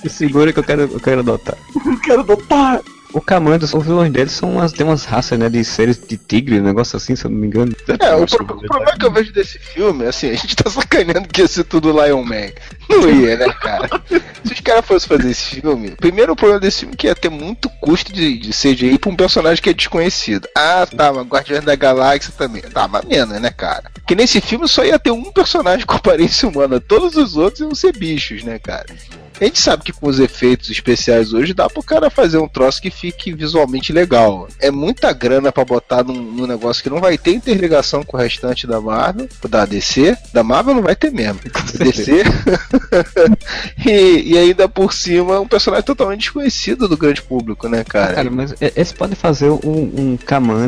Segura que eu quero, eu quero adotar. (laughs) Eu quero adotar! O Kamanda, os vilões deles são umas, tem umas raças, né, de seres de tigre, um negócio assim, se eu não me engano. É, o, pro- o problema que eu vejo desse filme, assim, a gente tá sacaneando que ia ser tudo Lion Man. Não ia, né, cara? Se os caras fossem fazer esse filme, primeiro o problema desse filme é que ia ter muito custo de, de CGI pra um personagem que é desconhecido. Ah, tá, mas Guardiões da Galáxia também. Tá, mas menos, né, cara? Que nesse filme só ia ter um personagem com aparência humana, todos os outros iam ser bichos, né, cara? A gente sabe que com os efeitos especiais hoje dá pro cara fazer um troço que fique visualmente legal. É muita grana pra botar num, num negócio que não vai ter interligação com o restante da Marvel, da DC. Da Marvel não vai ter mesmo. (laughs) DC. (laughs) e, e ainda por cima um personagem totalmente desconhecido do grande público, né, cara? Cara, mas eles podem fazer um, um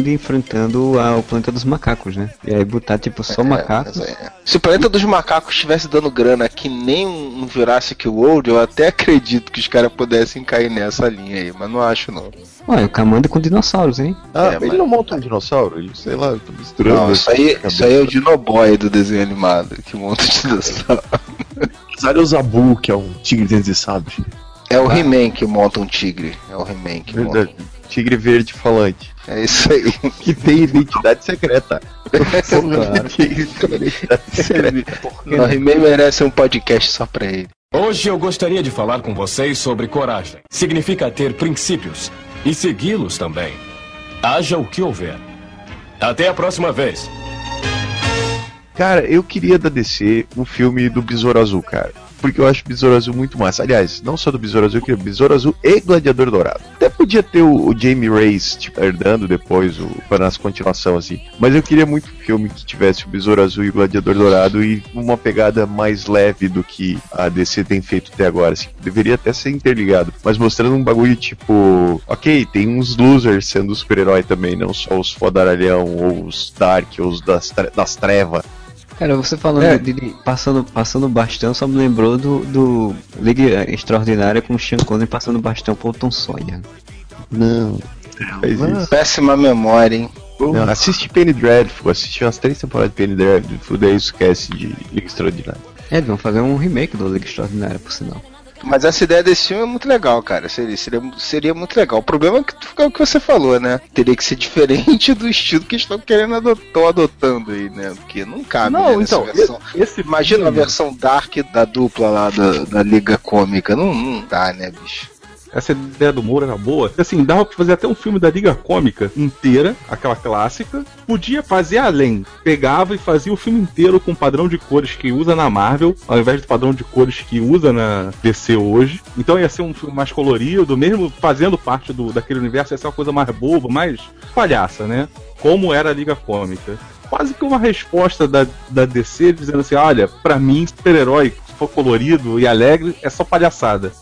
enfrentando a- o planeta dos macacos, né? E aí botar tipo só macacos. mas é. Se o planeta dos macacos estivesse dando grana que nem um um Jurassic World, eu até (laughs) acredito que os caras pudessem cair nessa linha aí, mas não acho não. Olha, o Kamanda com dinossauros, hein? Ah, É, ele mas- não monta um dinossauro? Ele, sei lá, eu tô misturando. Não, isso aí, Cabeça. isso aí é o Dinoboy do desenho animado, que monta o dinossauro. (laughs) Olha o Zabu, que é um tigre dentro de sabre. É o He-Man que monta um tigre. É o He-Man que monta. Verdade. Tigre verde falante. É isso aí. (laughs) Que tem identidade secreta. (laughs) Claro. Tigre tem identidade secreta. O He-Man merece um podcast só pra ele. Hoje eu gostaria de falar com vocês sobre coragem. Significa ter princípios e segui-los também. Haja o que houver. Até a próxima vez. Cara, eu queria da DC um filme do Besouro Azul, cara. Porque eu acho o Besouro Azul muito massa. Aliás, não só do Besouro Azul, eu queria Besouro Azul e Gladiador Dourado. Até podia ter o, o Jamie Reyes, tipo, herdando depois o, para nas continuação, assim. Mas eu queria muito um filme que tivesse o Besouro Azul e o Gladiador Dourado e uma pegada mais leve do que a DC tem feito até agora, assim. Deveria até ser interligado. Mas mostrando um bagulho tipo, ok, tem uns losers sendo super-herói também, não só os fodaralhão, ou os Dark, ou os das, das trevas. Cara, você falando É. de, de- passando, passando bastão, só me lembrou do, do Liga Extraordinária com o Sean Connery passando bastão pro Tom Sawyer. Não. Isso. Péssima memória, hein? Não, assiste Penny Dreadful, assiste umas três temporadas de Penny Dreadful, daí esquece de Liga Extraordinária. É, vão fazer um remake do Liga Extraordinária, por sinal. Mas essa ideia desse filme é muito legal, cara. Seria, seria, seria muito legal. O problema é que é o que você falou, né? Teria que ser (laughs) diferente do estilo que estão querendo adotar, adotando aí, né? Porque não cabe né, Não, nessa então, versão. esse Imagina a versão Dark da dupla lá da, da Liga Cômica. Não, não dá, né, bicho? Essa ideia do Moura era boa. Assim, dava pra fazer até um filme da Liga Cômica inteira, aquela clássica. Podia fazer além. Pegava e fazia o filme inteiro com o padrão de cores que usa na Marvel, ao invés do padrão de cores que usa na DC hoje. Então ia ser um filme mais colorido, mesmo fazendo parte do, daquele universo, ia ser uma coisa mais boba, mais palhaça, né? Como era a Liga Cômica. Quase que uma resposta da, da DC dizendo assim: olha, pra mim, super-herói, se for colorido e alegre, é só palhaçada.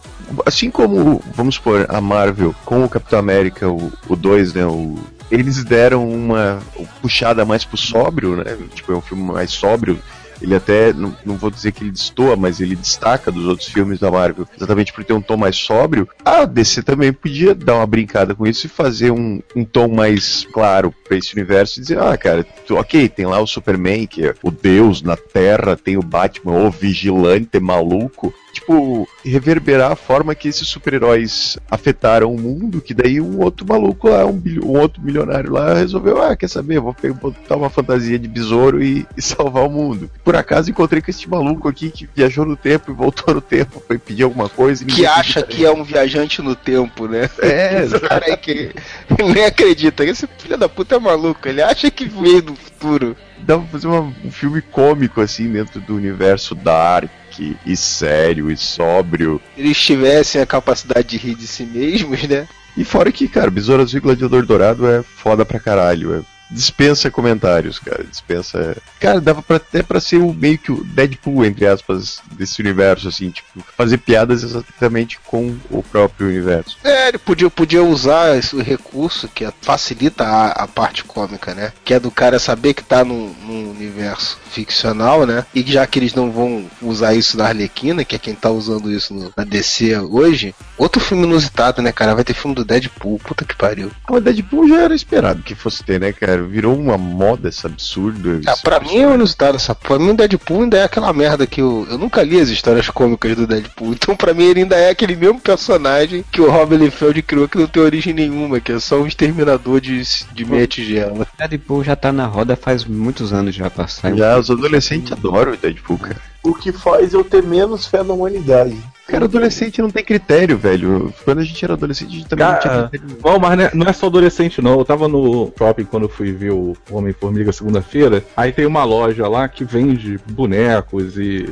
Assim como, vamos supor, a Marvel com o Capitão América, o 2, né? O, eles deram uma puxada mais pro sóbrio, né? Tipo, é um filme mais sóbrio. Ele até, não, não vou dizer que ele destoa, mas ele destaca dos outros filmes da Marvel, exatamente por ter um tom mais sóbrio. A DC também podia dar uma brincada com isso e fazer um, um tom mais claro pra esse universo e dizer, ah, cara, tu- ok, tem lá o Superman, que é o deus na Terra, tem o Batman, o vigilante maluco, tipo, reverberar a forma que esses super-heróis afetaram o mundo, que daí um outro maluco lá, um, bilho- um outro milionário lá, resolveu, ah, quer saber, vou pegar- botar uma fantasia de besouro e, e (laughs) salvar o mundo. Por acaso encontrei com este maluco aqui que viajou no tempo e voltou no tempo, foi pedir alguma coisa e Que acha acredita que é um viajante no tempo, né? É, (laughs) Esse cara aí que (laughs) nem acredita. Esse filho da puta é maluco. Ele acha que veio do futuro. dá pra fazer uma- um filme cômico assim dentro do universo dark e sério e sóbrio. Eles tivessem a capacidade de rir de si mesmos, né? E fora que, cara, Besouro Azul e Gladiador Dourado é foda pra caralho. É... Dispensa comentários, cara. Dispensa. Cara, dava pra, até pra ser o, meio que o Deadpool, entre aspas, desse universo, assim, tipo, fazer piadas exatamente com o próprio universo. É, ele podia, podia usar esse recurso que facilita a, a parte cômica, né? Que é do cara saber que tá num, num universo ficcional, né? E já que eles não vão usar isso na Arlequina, que é quem tá usando isso no- na DC hoje, outro filme inusitado, né, cara? Vai ter filme do Deadpool, puta que pariu. O Deadpool já era esperado que fosse ter, né, cara? Virou uma moda esse absurdo. Ah, pra mim é inusitado essa. Pra mim o Deadpool ainda é aquela merda que eu. Eu nunca li as histórias cômicas do Deadpool. (laughs) Então pra mim ele ainda é aquele mesmo personagem que o Robin Liefeld criou que não tem origem nenhuma, que é só um exterminador de, de meia tigela. Deadpool já tá na roda faz muitos anos já passar. Já, os adolescentes adoram o Deadpool, cara. O que faz eu ter menos fé na humanidade. Cara, adolescente não tem critério, velho. Quando a gente era adolescente, a gente também não tinha Cara, critério. não, mas né, não é só adolescente, não. Eu tava no shopping quando eu fui ver o Homem-Formiga segunda-feira. Aí tem uma loja lá que vende bonecos e.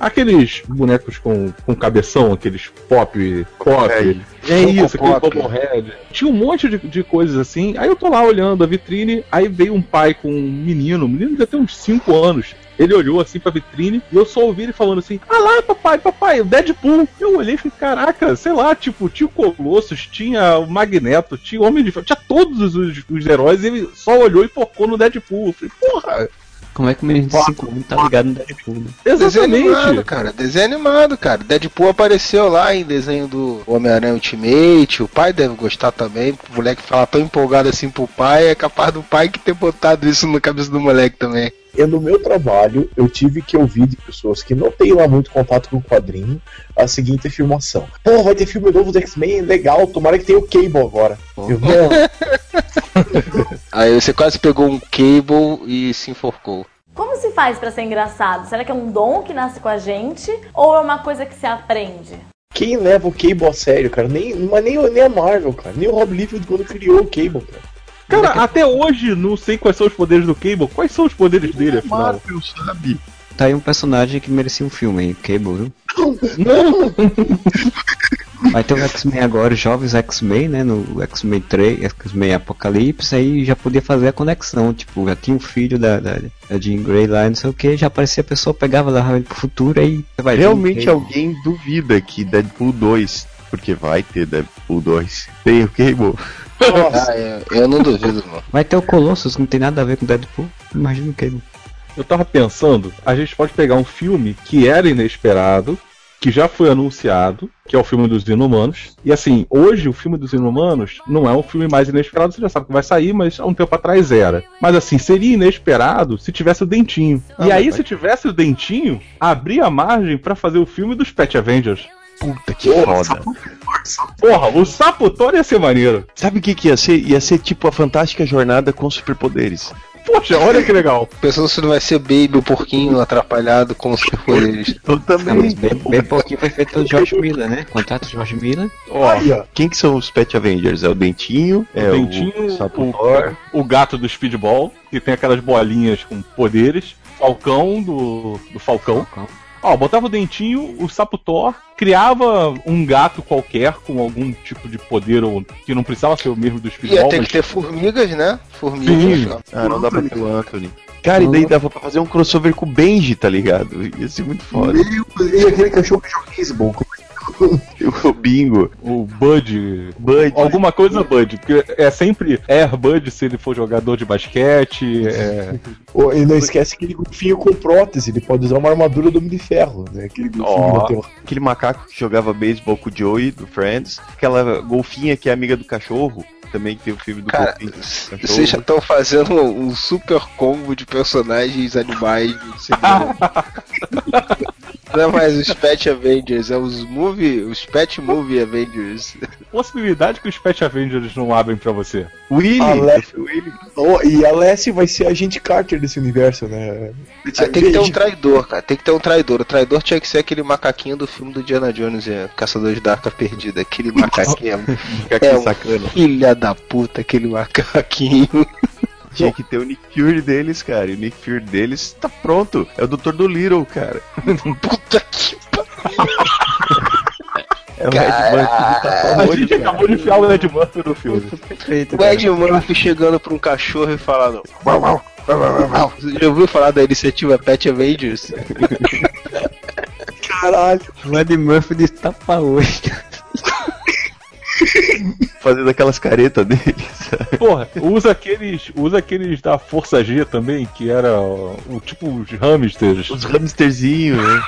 Aqueles bonecos com, com cabeção, aqueles pop, cop. É, É Funko isso, aquele Pop. Bobblehead. Tinha um monte de, de coisas assim. Aí eu tô lá olhando a vitrine, aí veio um pai com um menino, o menino já tem uns 5 anos. Ele olhou assim pra vitrine e eu só ouvi ele falando assim: Ah lá, papai, papai, o Deadpool. Eu olhei e falei: Caraca, sei lá, tipo, tinha o Colossus, tinha o Magneto, tinha o Homem de Ferro, tinha todos os, os heróis e ele só olhou e focou no Deadpool. Eu falei: Porra, Como é que o menino de 5 anos tá ligado no Deadpool, né? Desenho animado, exatamente. cara. Desenho animado, cara. Deadpool apareceu lá em desenho do Homem-Aranha Ultimate. O pai deve gostar também. O moleque falar tão empolgado assim pro pai. É capaz do pai que ter botado isso na cabeça do moleque também. E no meu trabalho, eu tive que ouvir de pessoas que não têm lá muito contato com o quadrinho a seguinte afirmação: Pô, vai ter filme novo do X-Men, legal, tomara que tenha o Cable agora. Eu, não, (laughs) Aí você quase pegou um cable e se enforcou. Como se faz pra ser engraçado? Será que é um dom que nasce com a gente ou é uma coisa que se aprende? quem leva o Cable a sério, cara? Nem, mas nem, nem a Marvel, cara. Nem o Rob Liefeld quando criou o Cable, cara. Cara, até hoje não sei quais são os poderes do Cable. Quais são os poderes dele, afinal? Marvel, sabe? Tá aí um personagem que merecia um filme aí, Cable, viu? Não! Vai ter o X-Men agora, jovens X-Men, né? No X-Men 3, X-Men Apocalipse, aí já podia fazer a conexão. Tipo, já tinha um filho da, da, da Jean Grey lá, não sei o que, já aparecia a pessoa, pegava, ele pro futuro aí. Vai Realmente alguém duvida que Deadpool 2, porque vai ter Deadpool 2, tem o Cable. Ah, eu, eu não duvido, não. Vai ter o Colossus, que não tem nada a ver com Deadpool. Imagina o Cable. Eu tava pensando, a gente pode pegar um filme que era inesperado, que já foi anunciado, que é o filme dos Inumanos. E assim, hoje o filme dos Inumanos não é um filme mais inesperado, você já sabe que vai sair, mas há um tempo atrás era. Mas assim, seria inesperado se tivesse o Dentinho. Ah, e aí, mas se tivesse o Dentinho, abria a margem pra fazer o filme dos Pet Avengers. Puta que foda. Porra, o Sapotor ia ser maneiro. Sabe o que, que ia ser? Ia ser tipo a fantástica jornada com superpoderes. Poxa, olha que legal. Pensando se não vai ser Baby, o porquinho atrapalhado com os (laughs) superpoderes. Eu também. mas bem, bem pouquinho foi feito pelo George Miller, né? Contrato George Miller. Ó, Quem que são os Pet Avengers? É o Dentinho, é o Dentinho, o o, Sapotor. o gato do Speedball, que tem aquelas bolinhas com poderes. Falcão do, do Falcão. Ó, botava o dentinho, o Saputor, criava um gato qualquer com algum tipo de poder ou que não precisava ser o mesmo do Ia Speedball, ter mas que ter formigas, né? Sim. Formigas. Ah, não dá pra ter o Anthony. Cara, e daí dava pra fazer um crossover com o Benji, tá ligado? Ia ser muito foda. E aquele cachorro que joga beisebol. (laughs) o bingo. o Bud. Bud. Alguma coisa Bud, porque é sempre Air Bud se ele for jogador de basquete. É... (laughs) E não esquece aquele golfinho com prótese, ele pode usar uma armadura do Homem de Ferro, né? Aquele golfinho bateu. Aquele macaco que jogava beisebol com o Joey, do Friends. Aquela golfinha que é amiga do cachorro. Também que tem o filme do Cara, golfinho. do vocês já estão fazendo um super combo de personagens animais. (laughs) Não é mais os Pet Avengers, é os movie, os Pet Movie Avengers. Possibilidade que os Pet Avengers não abrem pra você. Willy! A Lessie- Oh, e a Lessie vai ser a agente Carter desse universo, né? Ah, tem que ter um traidor, cara. Tem que ter um traidor. O traidor tinha que ser aquele macaquinho do filme do Diana Jones, é, Caçadores da Arca Perdida. Aquele macaquinho. (laughs) é um sacana. filha da puta, aquele macaquinho. Tinha que ter o Nick Fury deles, cara. E o Nick Fury deles tá pronto. É o Dr. Dolittle, cara. (laughs) Puta que (laughs) É o Red Bucket A do gente acabou de enfiar o Ed Murphy no filme. Perfeito, O Ed Murphy chegando pra um cachorro e falando. Você já ouviu falar da iniciativa Pet Avengers? (laughs) Caralho. O Ed Murphy de tapa hoje. Fazendo aquelas caretas deles. Porra, usa aqueles, usa aqueles da Força G também, que era o, o tipo os hamsters. Os hamsterzinhos, né?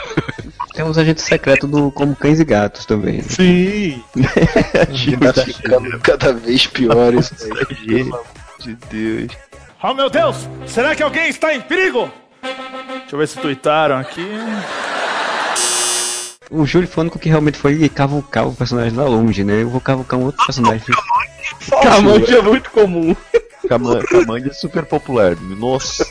Tem uns agentes secretos do Como Cães e Gatos também. né? Sim! (laughs) tá ficando cada vez pior isso aí. Pelo amor de Deus. Oh meu Deus! Será que alguém está em perigo? Deixa eu ver se tuitaram aqui. O Júlio falando que realmente foi cavucar o personagem lá longe, né? Eu vou cavucar um outro personagem. Camante é muito comum. Cama- Camande é super popular. Nossa.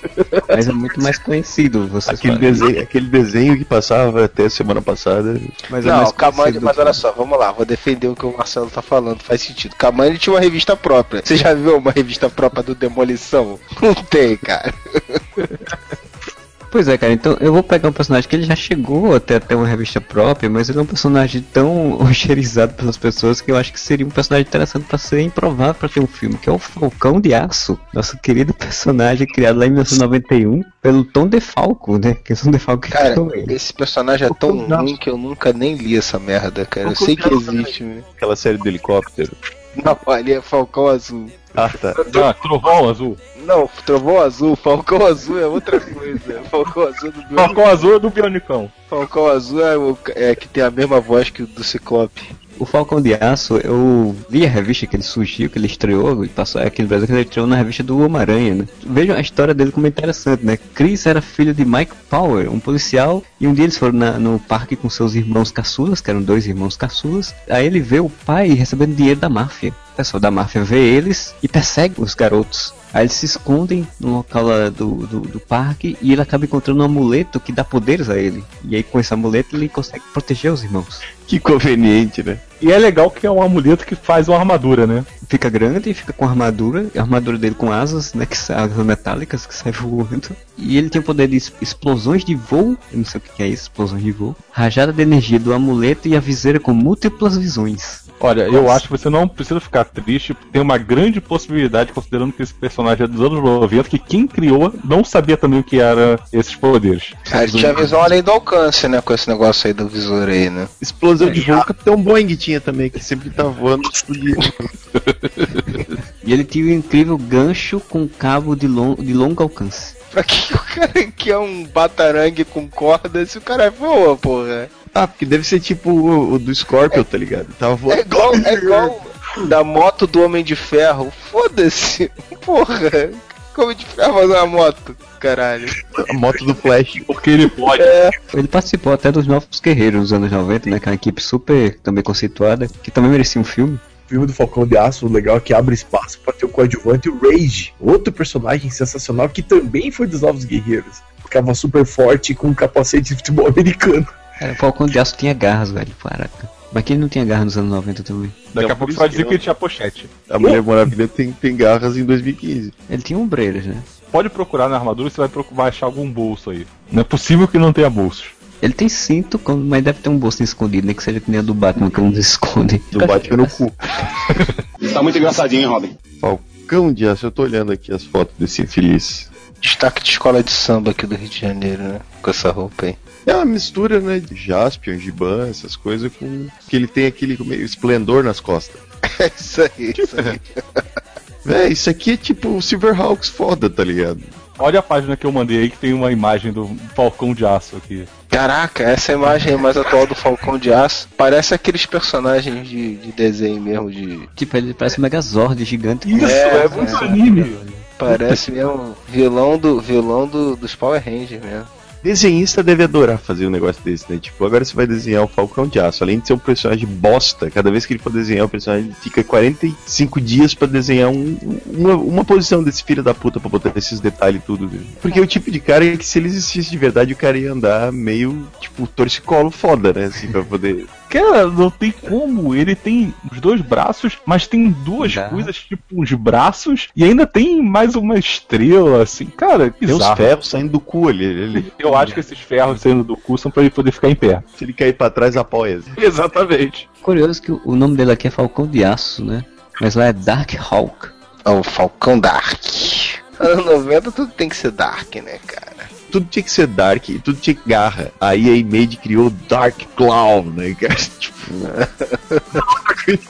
Mas é muito mais conhecido. Vocês Aquele falam. desenho, aquele desenho que passava até semana passada. Mas é não, mais Kamandi, conhecido mas olha só, vamos lá, vou defender o que o Marcelo tá falando, faz sentido. Kamandi tinha uma revista própria. Você já viu uma revista própria do Demolição? Não tem, cara. (laughs) Pois é, cara, então eu vou pegar um personagem que ele já chegou até ter uma revista própria, mas ele é um personagem tão (laughs) oxerizado pelas pessoas que eu acho que seria um personagem interessante pra ser improvável pra ter um filme, que é o Falcão de Aço, nosso querido (laughs) personagem criado lá em 1991 pelo Tom DeFalco, né? Que é o Tom DeFalco Cara, esse personagem é tão ruim que eu nunca nem li essa merda, cara. Eu sei que existe, né? Aquela série do helicóptero. Não, ali é Falcão Azul. Ah, tá. Ah, trovão azul. Não, Trovão Azul, Falcão Azul é outra coisa. (laughs) Falcão Azul é do Bionic. Falcão azul é do Bionicão. Falcão Azul é, o, é que tem a mesma voz que o do Ciclope. O Falcão de Aço, eu vi a revista que ele surgiu, que ele estreou, passou aqui no Brasil, que ele estreou na revista do Homem-Aranha, né? Vejam a história dele como é interessante, né? Chris era filho de Mike Power, um policial, e um dia eles foram na- no parque com seus irmãos caçulas, que eram dois irmãos caçulas, aí ele vê o pai recebendo dinheiro da máfia. O pessoal da máfia vê eles e persegue os garotos. Aí eles se escondem no local do, do, do parque e ele acaba encontrando um amuleto que dá poderes a ele. E aí com esse amuleto ele consegue proteger os irmãos. Que conveniente, né? E é legal que é um amuleto que faz uma armadura, né? fica grande e fica com armadura, a armadura dele com asas, né, que sa- asas metálicas que sai (laughs) voando. E ele tem o poder de es- explosões de voo, eu não sei o que que é isso, explosões de voo. Rajada de energia do amuleto e a viseira com múltiplas visões. Olha, eu acho que você não precisa ficar triste, tem uma grande possibilidade, considerando que esse personagem é dos anos 90, que quem criou não sabia também o que era esses poderes. Cara, tinha visão além do alcance, né? Com esse negócio aí do visor aí, né? Explosão de voo, Capitão Boeing tinha também, que sempre tá voando explodia. E ele tinha um incrível gancho com cabo de, lon de longo alcance. Pra que o cara que é um batarangue com corda se o cara voa, porra? Ah, porque deve ser tipo o, o do Scorpion, tá ligado? Tava voando. É igual, é igual (laughs) da moto do Homem de Ferro. Foda-se. Porra. Como Homem de Ferro fazer uma moto? Caralho. A moto do Flash. Porque ele pode. É. Ele participou até dos Novos Guerreiros nos anos 90, né, que é uma equipe super também conceituada, que também merecia um filme. O filme do Falcão de Aço, o legal é que abre espaço pra ter o coadjuvante o Rage, outro personagem sensacional que também foi dos Novos Guerreiros. Ficava super forte com um capacete de futebol (laughs) americano. Cara, o Falcão de Aço tinha garras, velho, caraca. Mas que ele não tinha garras nos anos 90 também. Daqui a pouco você vai que dizer que ele tinha pochete. A Mulher Maravilha tem, tem garras em 2015. Ele tinha ombreiras, né? Pode procurar na armadura e você vai, vai achar algum bolso aí. Não é possível que não tenha bolsos. Ele tem cinto, mas deve ter um bolso escondido, nem que seja que nem a do Batman, que não se esconde. Do Batman no cu. Tá muito engraçadinho, hein, Robin? Falcão de aço, eu tô olhando aqui as fotos desse infeliz. Destaque de escola de samba aqui do Rio de Janeiro, né? Com essa roupa aí. É uma mistura, né, de Jaspion, Giban, essas coisas, com que ele tem aquele meio esplendor nas costas. (laughs) É isso aí, isso aí. Véi, (laughs) isso aqui é tipo o Silverhawks foda, tá ligado? Olha a página que eu mandei aí que tem uma imagem do Falcão de Aço aqui. Caraca, essa imagem é mais atual do Falcão de Aço. Parece aqueles personagens de, de desenho mesmo, de. Tipo, ele parece um Megazord gigante. Isso, é, muito anime. Parece mesmo vilão do vilão do, dos Power Rangers mesmo. Desenhista deve adorar fazer um negócio desse, né? Tipo, agora você vai desenhar o Falcão de Aço. Além de ser um personagem bosta, cada vez que ele for desenhar o personagem, fica 45 dias pra desenhar um- uma, uma posição desse filho da puta pra botar esses detalhes tudo. Porque o tipo de cara é que se ele existisse de verdade, o cara ia andar meio, tipo, torcicolo foda, né? Assim, pra poder. Cara, não tem como. Ele tem os dois braços, mas tem duas coisas, tipo uns braços, e ainda tem mais uma estrela, assim. Cara, que Tem uns ferros saindo do cu ali. Ele, Eu acho que esses ferros saindo do cu são pra ele poder ficar em pé. se ele cair pra trás, apoia. assim. Exatamente. Curioso que o- nome dele aqui é Falcão de Aço, né? Mas lá é Dark Hawk. É o Falcão Dark. Anos 90 tudo tem que ser Dark, né, cara? Tudo tinha que ser dark e tudo tinha que garra. Aí a Made criou Dark Clown, né, cara? (laughs) Tipo,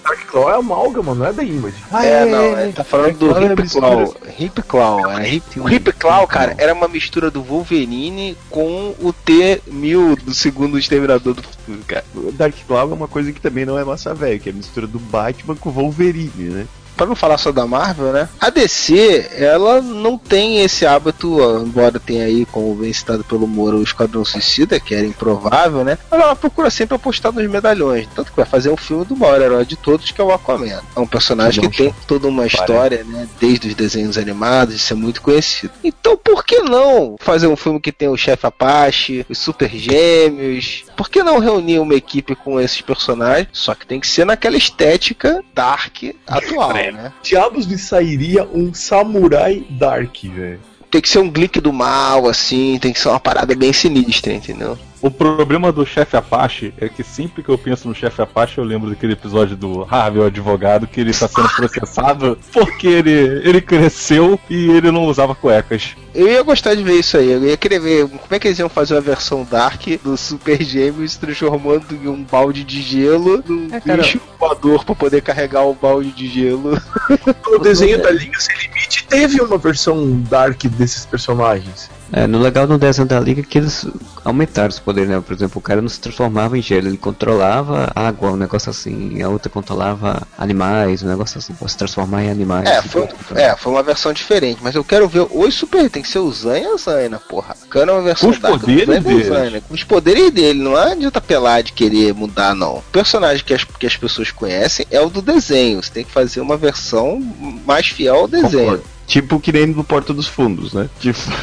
Dark Claw é amálgama, não é da Image. é, não, é, tá falando do é Hip. Claw. Hip Claw, era Hip, o Hip Claw, cara, era uma mistura do Wolverine com o T-1000 do segundo Exterminador do Futuro, cara. o Dark Clown é uma coisa que também não é massa velho, que é a mistura do Batman com o Wolverine, né? Pra não falar só da Marvel, né? A DC, ela não tem esse hábito, embora tenha aí, como bem citado pelo Moro, o Esquadrão Suicida, que era improvável, né? Mas ela procura sempre apostar nos medalhões. Tanto que vai fazer um filme do maior herói de todos, que é o Aquaman. É um personagem que tem toda uma história, né? Desde os desenhos animados, isso é muito conhecido. Então, por que não fazer um filme que tem o chefe Apache, os Super Gêmeos? Por que não reunir uma equipe com esses personagens? Só que tem que ser naquela estética dark atual, né? Diabos me sairia um samurai dark, velho. Tem que ser um glick do mal, assim, tem que ser uma parada bem sinistra, entendeu? O problema do chefe Apache é que sempre que eu penso no chefe Apache, eu lembro daquele episódio do Harvey, o advogado, que ele está sendo (laughs) processado porque ele, ele cresceu e ele não usava cuecas. Eu ia gostar de ver isso aí, eu ia querer ver como é que eles iam fazer uma versão dark do Super Gêmeos transformando em um balde de gelo num cara. bicho voador pra poder carregar o balde de gelo. (laughs) No desenho da Liga Sem Limite teve uma versão dark desses personagens. É, no legal do desenho da Liga é que eles aumentaram os poderes, né? Por exemplo, o cara não se transformava em gelo, ele controlava água, um negócio assim, a outra controlava animais, um negócio assim, pra se transformar em animais. É, foi, é, foi uma versão diferente, mas eu quero ver os Super, tem que ser o Zan e a Zaina, porra. Cana é uma versão Com os dark poderes e deles. Zaina, Com os poderes dele, não adianta pelar de querer mudar, não. O personagem que as, que as pessoas conhecem é o do desenho, você tem que fazer uma versão mais fiel ao desenho. Concordo. Tipo que nem do Porta dos Fundos, né? Tipo, (laughs)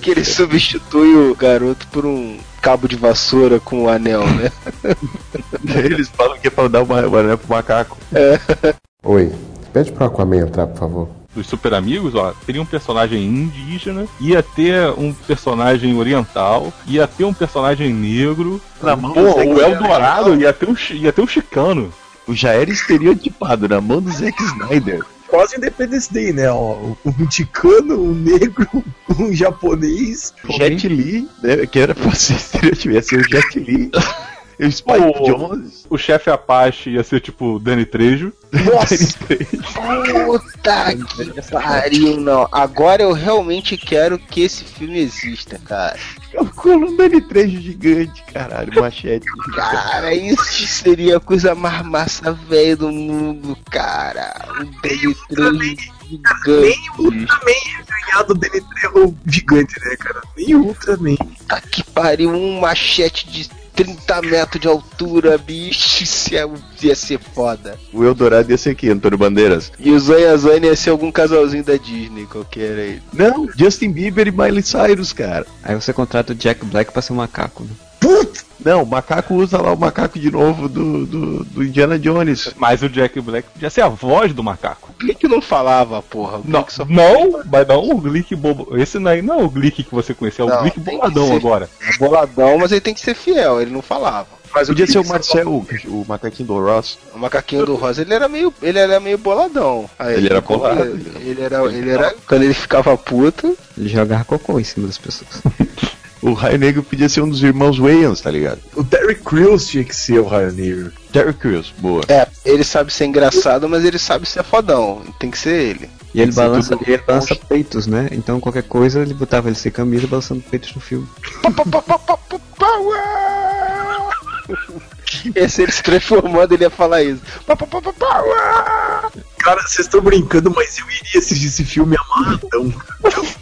Que ele substitui o garoto por um cabo de vassoura com um anel, né? (laughs) eles falam que é pra dar uma, uma né, pro macaco. Oi, pede pro Aquaman entrar, por favor. Dos super amigos, ó, teria um personagem indígena, ia ter um personagem oriental, ia ter um personagem negro. Na mão Pô, o Eldorado ia ter um, ia ter um chicano. O já era estereotipado na mão do Zack Snyder. Quase Independence Day, né? Ó, um ticano, um negro, (laughs) um japonês. Jet Li, né? Que era pra ser ia ser o Jet Li. (laughs) o Spike O- Jones. O chefe Apache ia ser tipo Danny Trejo. (laughs) Nossa! Puta que (laughs) pariu, não. Agora eu realmente quero que esse filme exista, cara. Calcula um Danny Trejo gigante, caralho, machete. Cara, isso seria a coisa mais massa velha do mundo, cara. Um Danny Trejo gigante. O Ultraman ia ganhar do Danny Trejo gigante, né, cara? Nem o Ultraman. Puta que pariu, um machete de 30 metros de altura, bicho. Isso ia, ia ser foda. O Eldorado ia ser aqui, Antônio Bandeiras. E o Zanha Zanha ia ser algum casalzinho da Disney, qualquer aí. Não, Justin Bieber e Miley Cyrus, cara. Aí você contrata o Jack Black pra ser um macaco, né? Não, o macaco usa lá o macaco de novo do, do, do Indiana Jones. Mas o Jack Black podia ser a voz do macaco. O Glick não falava, porra. O Não, só não, mas não o Glick bobo. Esse não é, não é o Glick que você conheceu, é o Não, Glick boladão ser. agora. é (laughs) boladão, mas ele tem que ser fiel, ele não falava. Mas Podia ser o Marcel, o, o macaquinho do Ross. O macaquinho do Rosa, ele era meio, ele era meio boladão. Aí Ele era bolado. Ele, ele era, ele era, quando ele ficava puto, Ele jogava cocô em cima das pessoas. (laughs) O Raio Negro podia ser um dos irmãos Wayans, tá ligado? O Terry Crews tinha que ser o Raio Negro. Terry Crews, boa. é, ele sabe ser engraçado, mas ele sabe ser fodão. Tem que ser ele. E ele balança, ele balança peitos, né? Então qualquer coisa ele botava ele sem camisa balançando peitos no filme. Esse ele se transformando, ele ia falar isso. Cara, vocês estão brincando, mas eu iria assistir esse filme amarradão.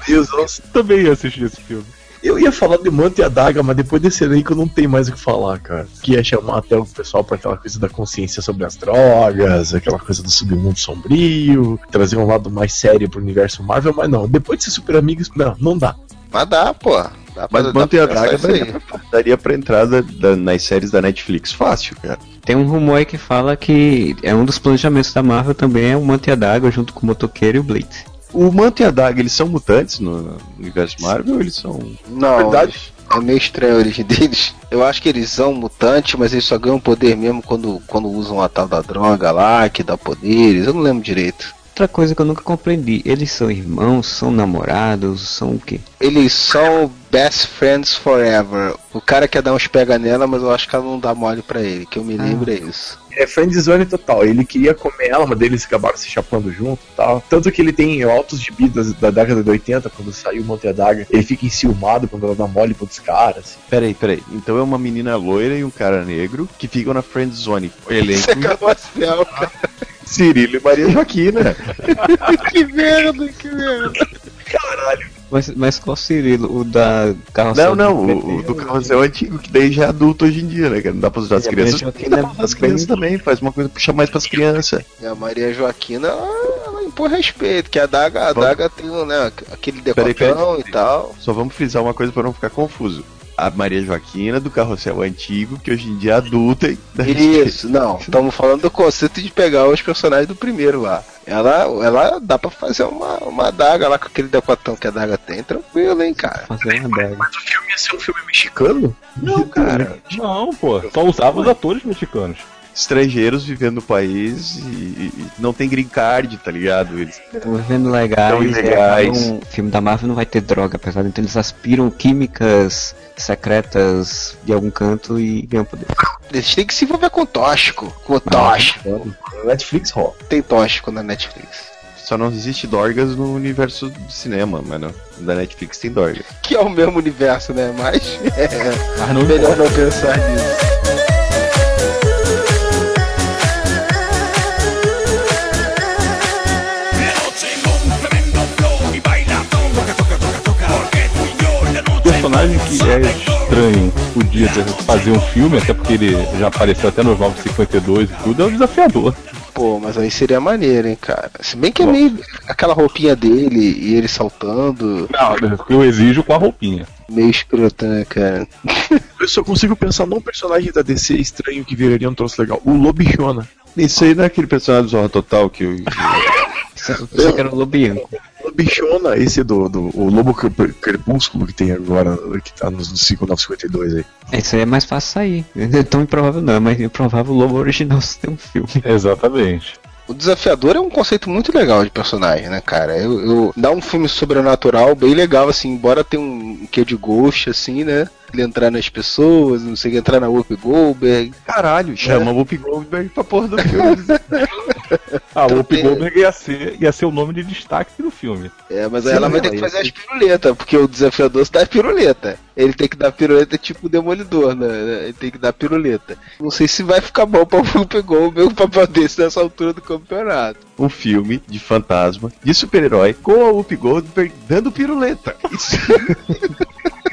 Deus, nossa. (laughs) Também ia assistir esse filme. Eu ia falar de Manto e a Daga, mas depois desse elenco não tem mais o que falar, cara. Que ia chamar até o pessoal pra aquela coisa da consciência sobre as drogas, aquela coisa do submundo sombrio, trazer um lado mais sério pro universo Marvel, mas não, depois de ser super amigos, não, não dá. Mas dá, pô. Dá pra, Mas Manto e a Daga daria, pra- daria pra entrada da- nas séries da Netflix fácil, cara. Tem um rumor aí que fala que é um dos planejamentos da Marvel também é o Manto d'Água junto com o Motoqueiro e o Blade. O Manto e a Daga, eles são mutantes no, no universo Marvel ou eles são. Não, verdade. é meio estranho a origem deles. Eu acho que eles são mutantes, mas eles só ganham poder mesmo quando, quando usam a tal da droga lá, que dá poderes. Eu não lembro direito. Outra coisa que eu nunca compreendi, eles são irmãos, são namorados, são o quê? Eles são best friends forever. O cara quer dar uns pega nela, mas eu acho que ela não dá mole pra ele. Que eu me lembro é isso. É friendzone total. Ele queria comer ela, mas eles acabaram se chapando junto e tal. Tanto que ele tem altos gibi das- da década de 80, quando saiu o Monte e a Daga. Ele fica enciumado quando ela dá mole pra outros caras. Peraí, peraí. Então é uma menina loira e um cara negro que ficam na friend zone. O elenco. Você acabou a fiel, cara. Cirilo e Maria Joaquina. (laughs) que merda, que merda. Mas, mas qual Cirilo? O da carroça Não, não, o, o do carrossel antigo, que daí já é adulto hoje em dia, né? cara? Não dá pra usar as crianças. Maria dar pra Joaquina usar as é crianças também, faz uma coisa que puxa mais pras crianças. E a Maria Joaquina, ela, ela impõe respeito, que a Daga, a. Daga tem né, aquele decotão e tal. Só vamos frisar uma coisa pra não ficar confuso. A Maria Joaquina do carrossel antigo, que hoje em dia é adulta. E Isso, não, estamos falando do conceito de pegar os personagens do primeiro lá. Ela, ela dá pra fazer uma, uma adaga lá com aquele decotão que a daga tem, tranquilo, hein, cara. Fazer uma adaga. Mas o filme ia ser um filme mexicano? Não, cara. Não, pô. Só usava os atores mexicanos. Estrangeiros vivendo no país e, e- não tem green card, tá ligado? Eles Estão vivendo legais. Tão ilegais. Um filme da Marvel não vai ter droga, apesar de então eles aspiram químicas secretas de algum canto e ganham poder. Eles têm que se envolver com tóxico, com tóxico. Netflix rola. Tem tóxico na Netflix. Só não existe Dorgas no universo de cinema, mas no, da Netflix tem Dorgas. Que é o mesmo universo, né? Mas (laughs) é, Mas não melhor não pensar nisso. Personagem que é estranho podia ter- fazer um filme, até porque ele já apareceu até nos 952 e tudo, é o desafiador. Pô, mas aí seria maneiro, hein, cara. Se bem que é meio aquela roupinha dele e ele saltando, Não, eu exijo com a roupinha. meio escroto, né, cara? (laughs) Eu só consigo pensar num personagem da DC estranho que viraria um troço legal. O Lobichona. Isso aí não é aquele personagem do Zorra Total que eu. (laughs) Você era o Lobianco. Lobichona, esse do, do o Lobo Crep- Crepúsculo que tem agora, que tá nos 5952 aí. Isso aí é mais fácil sair. É tão improvável não, é mais improvável o Lobo original se ter um filme. (laughs) Exatamente. O desafiador é um conceito muito legal de personagem, né, cara? Eu, eu- dá um filme sobrenatural bem legal, assim, embora tenha um quê de ghost, assim, né? Ele entrar nas pessoas, não sei, entrar na Whoopi Goldberg. Caralho, chama o Whoopi Goldberg pra porra do filme. (laughs) Ah, o Então Whoopi tem- Goldberg ia ser, ia ser o nome de destaque do filme. É, mas aí ela vai ter que fazer as piruletas, porque o desafiador dá piruleta. Ele tem que dar piruleta tipo demolidor, né? Ele tem que dar piruleta. Não sei se vai ficar bom pra (laughs) Whoopi Goldberg o papel desse nessa altura do campeonato. um filme de fantasma, de super-herói, com a Whoopi Goldberg dando piruleta. Isso. (laughs)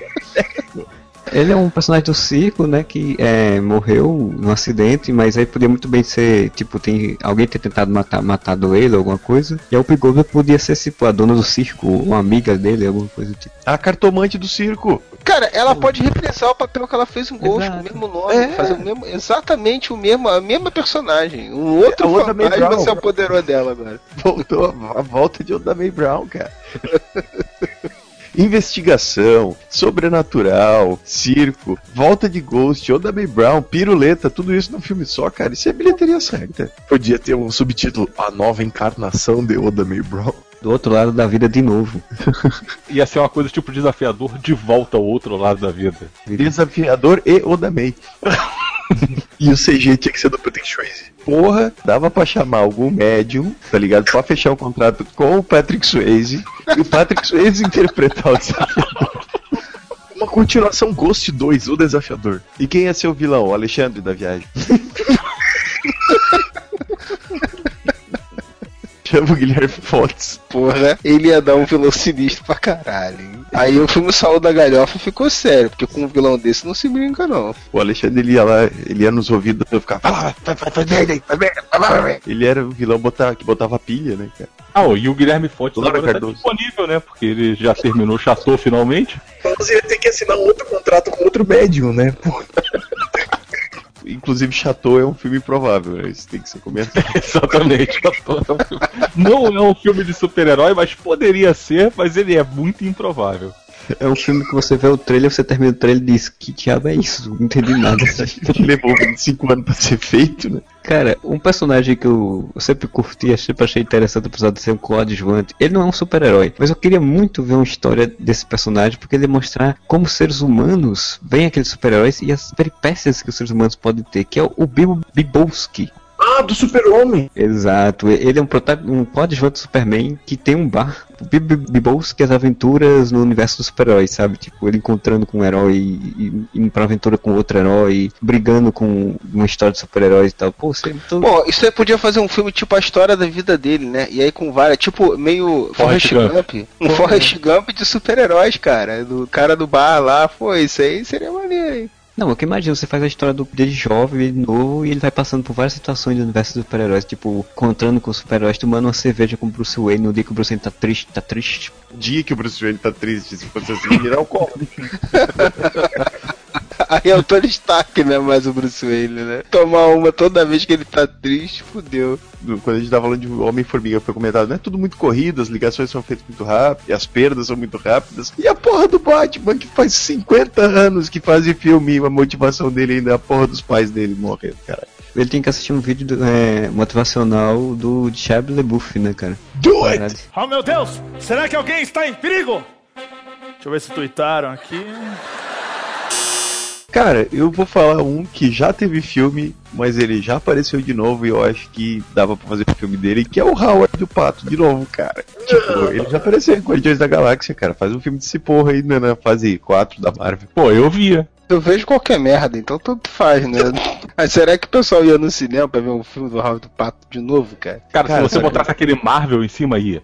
Ele é um personagem do circo, né, que é, morreu num acidente, mas aí podia muito bem ser, tipo, tem alguém ter tentado matar, matado ele, alguma coisa. E a Goldberg podia ser, tipo, a dona do circo, uma amiga dele, alguma coisa do tipo. A cartomante do circo. Cara, ela pode reprisar o papel que ela fez em Ghost, com o mesmo nome, É. fazer o mesmo, exatamente o mesmo, a mesma personagem. Um outro É outra May fantasma Brown. se apoderou dela agora. Voltou a, a volta de Oda May Brown, cara. (laughs) Investigação, sobrenatural, circo, volta de Ghost, Oda May Brown, piruleta, tudo isso num filme só, cara. Isso é bilheteria certa. Podia ter um subtítulo A Nova Encarnação de Oda May Brown. Do outro lado da vida de novo. (laughs) Ia ser uma coisa tipo desafiador de volta ao outro lado da vida. Desafiador e Oda May. (laughs) E o CG tinha que ser do Patrick Swayze. Porra, dava pra chamar algum médium, tá ligado? Pra fechar um contrato com o Patrick Swayze e o Patrick Swayze interpretar o desafiador. Uma continuação Ghost 2, o desafiador. E quem ia ser o vilão? O Alexandre da viagem. (laughs) Chama o Guilherme Fontes. Porra, ele ia dar um vilão sinistro pra caralho. hein? Aí o filme saiu da galhofa e ficou sério, porque com um vilão desse não se brinca, não. O Alexandre ele ia lá, ele ia nos ouvidos e ficava. Merda aí, merda. Ele era o vilão botar, que botava pilha, né, cara? Ah, ó, e o Guilherme Fontes Laura agora tá disponível, né? Porque ele já terminou o Chateau finalmente. Você ia ter que assinar um outro contrato com outro médium, né? Pô, Inclusive, Chateau é um filme improvável, né? Isso tem que ser comentado. (laughs) Exatamente. Chateau é um filme- Não é um filme de super-herói, mas poderia ser, mas ele é muito improvável. É um filme que você vê o trailer, você termina o trailer e diz, que diabo é isso? Não entendi nada. (laughs) Levou 25 anos pra ser feito, né? Cara, um personagem que eu sempre curti, sempre achei interessante, apesar de ser um coadjuvante, ele não é um super-herói, mas eu queria muito ver uma história desse personagem, porque ele mostrar como seres humanos veem aqueles super-heróis e as peripécias que os seres humanos podem ter, que é o Bibo Bibowski. Ah, do super-homem! Exato, ele é um, prota- um coadjuvante do Superman que tem um bar, o Bibo Bibowski, as aventuras no universo dos super-heróis, sabe? Tipo, ele encontrando com um herói e indo pra aventura com outro herói, brigando com uma história de super-heróis e tal. Pô, você é muito... Bom, isso aí podia fazer um filme tipo a história da vida dele, né? E aí com várias, tipo, meio Forrest Forrest Gump. Gump. Um Forrest Gump de super-heróis, cara. Do cara do bar lá, pô, isso aí seria maneiro, hein? Não, eu que imagino, você faz a história do dele jovem, ele novo, e ele vai passando por várias situações do universo dos super-heróis, tipo, encontrando com os super-heróis, tomando uma cerveja com o Bruce Wayne no dia que o Bruce Wayne tá triste, tá triste. O dia que o Bruce Wayne tá triste, se fosse assim, ele era o copo. (laughs) (laughs) Aí é o Tony Stark, né? Mais o Bruce Wayne, né? Tomar uma toda vez que ele tá triste, fudeu. Do- Quando a gente tava falando de Homem-Formiga, foi comentado, não é tudo muito corrido, as ligações são feitas muito rápido, as perdas são muito rápidas. E a porra do Batman, que faz 50 anos que faz filme, e a motivação dele ainda é a porra dos pais dele morrendo, cara. Ele tem que assistir um vídeo do- é, motivacional do Shia LaBeouf, né, cara? Do it! Oh meu Deus! Será que alguém está em perigo? Deixa eu ver se tuitaram aqui. Cara, eu vou falar um que já teve filme, mas ele já apareceu de novo e eu acho que dava pra fazer filme dele, que é o Howard do Pato, de novo, cara. Tipo, (laughs) ele já apareceu em Guardiões da Galáxia, cara. Faz um filme desse porra aí né, na fase 4 da Marvel. Pô, eu via. Eu vejo qualquer merda, então tanto faz, né? (laughs) Mas será que o pessoal ia no cinema pra ver um filme do Howard do Pato de novo, cara? Cara, Cara, se você cara. botasse aquele Marvel em cima, ia.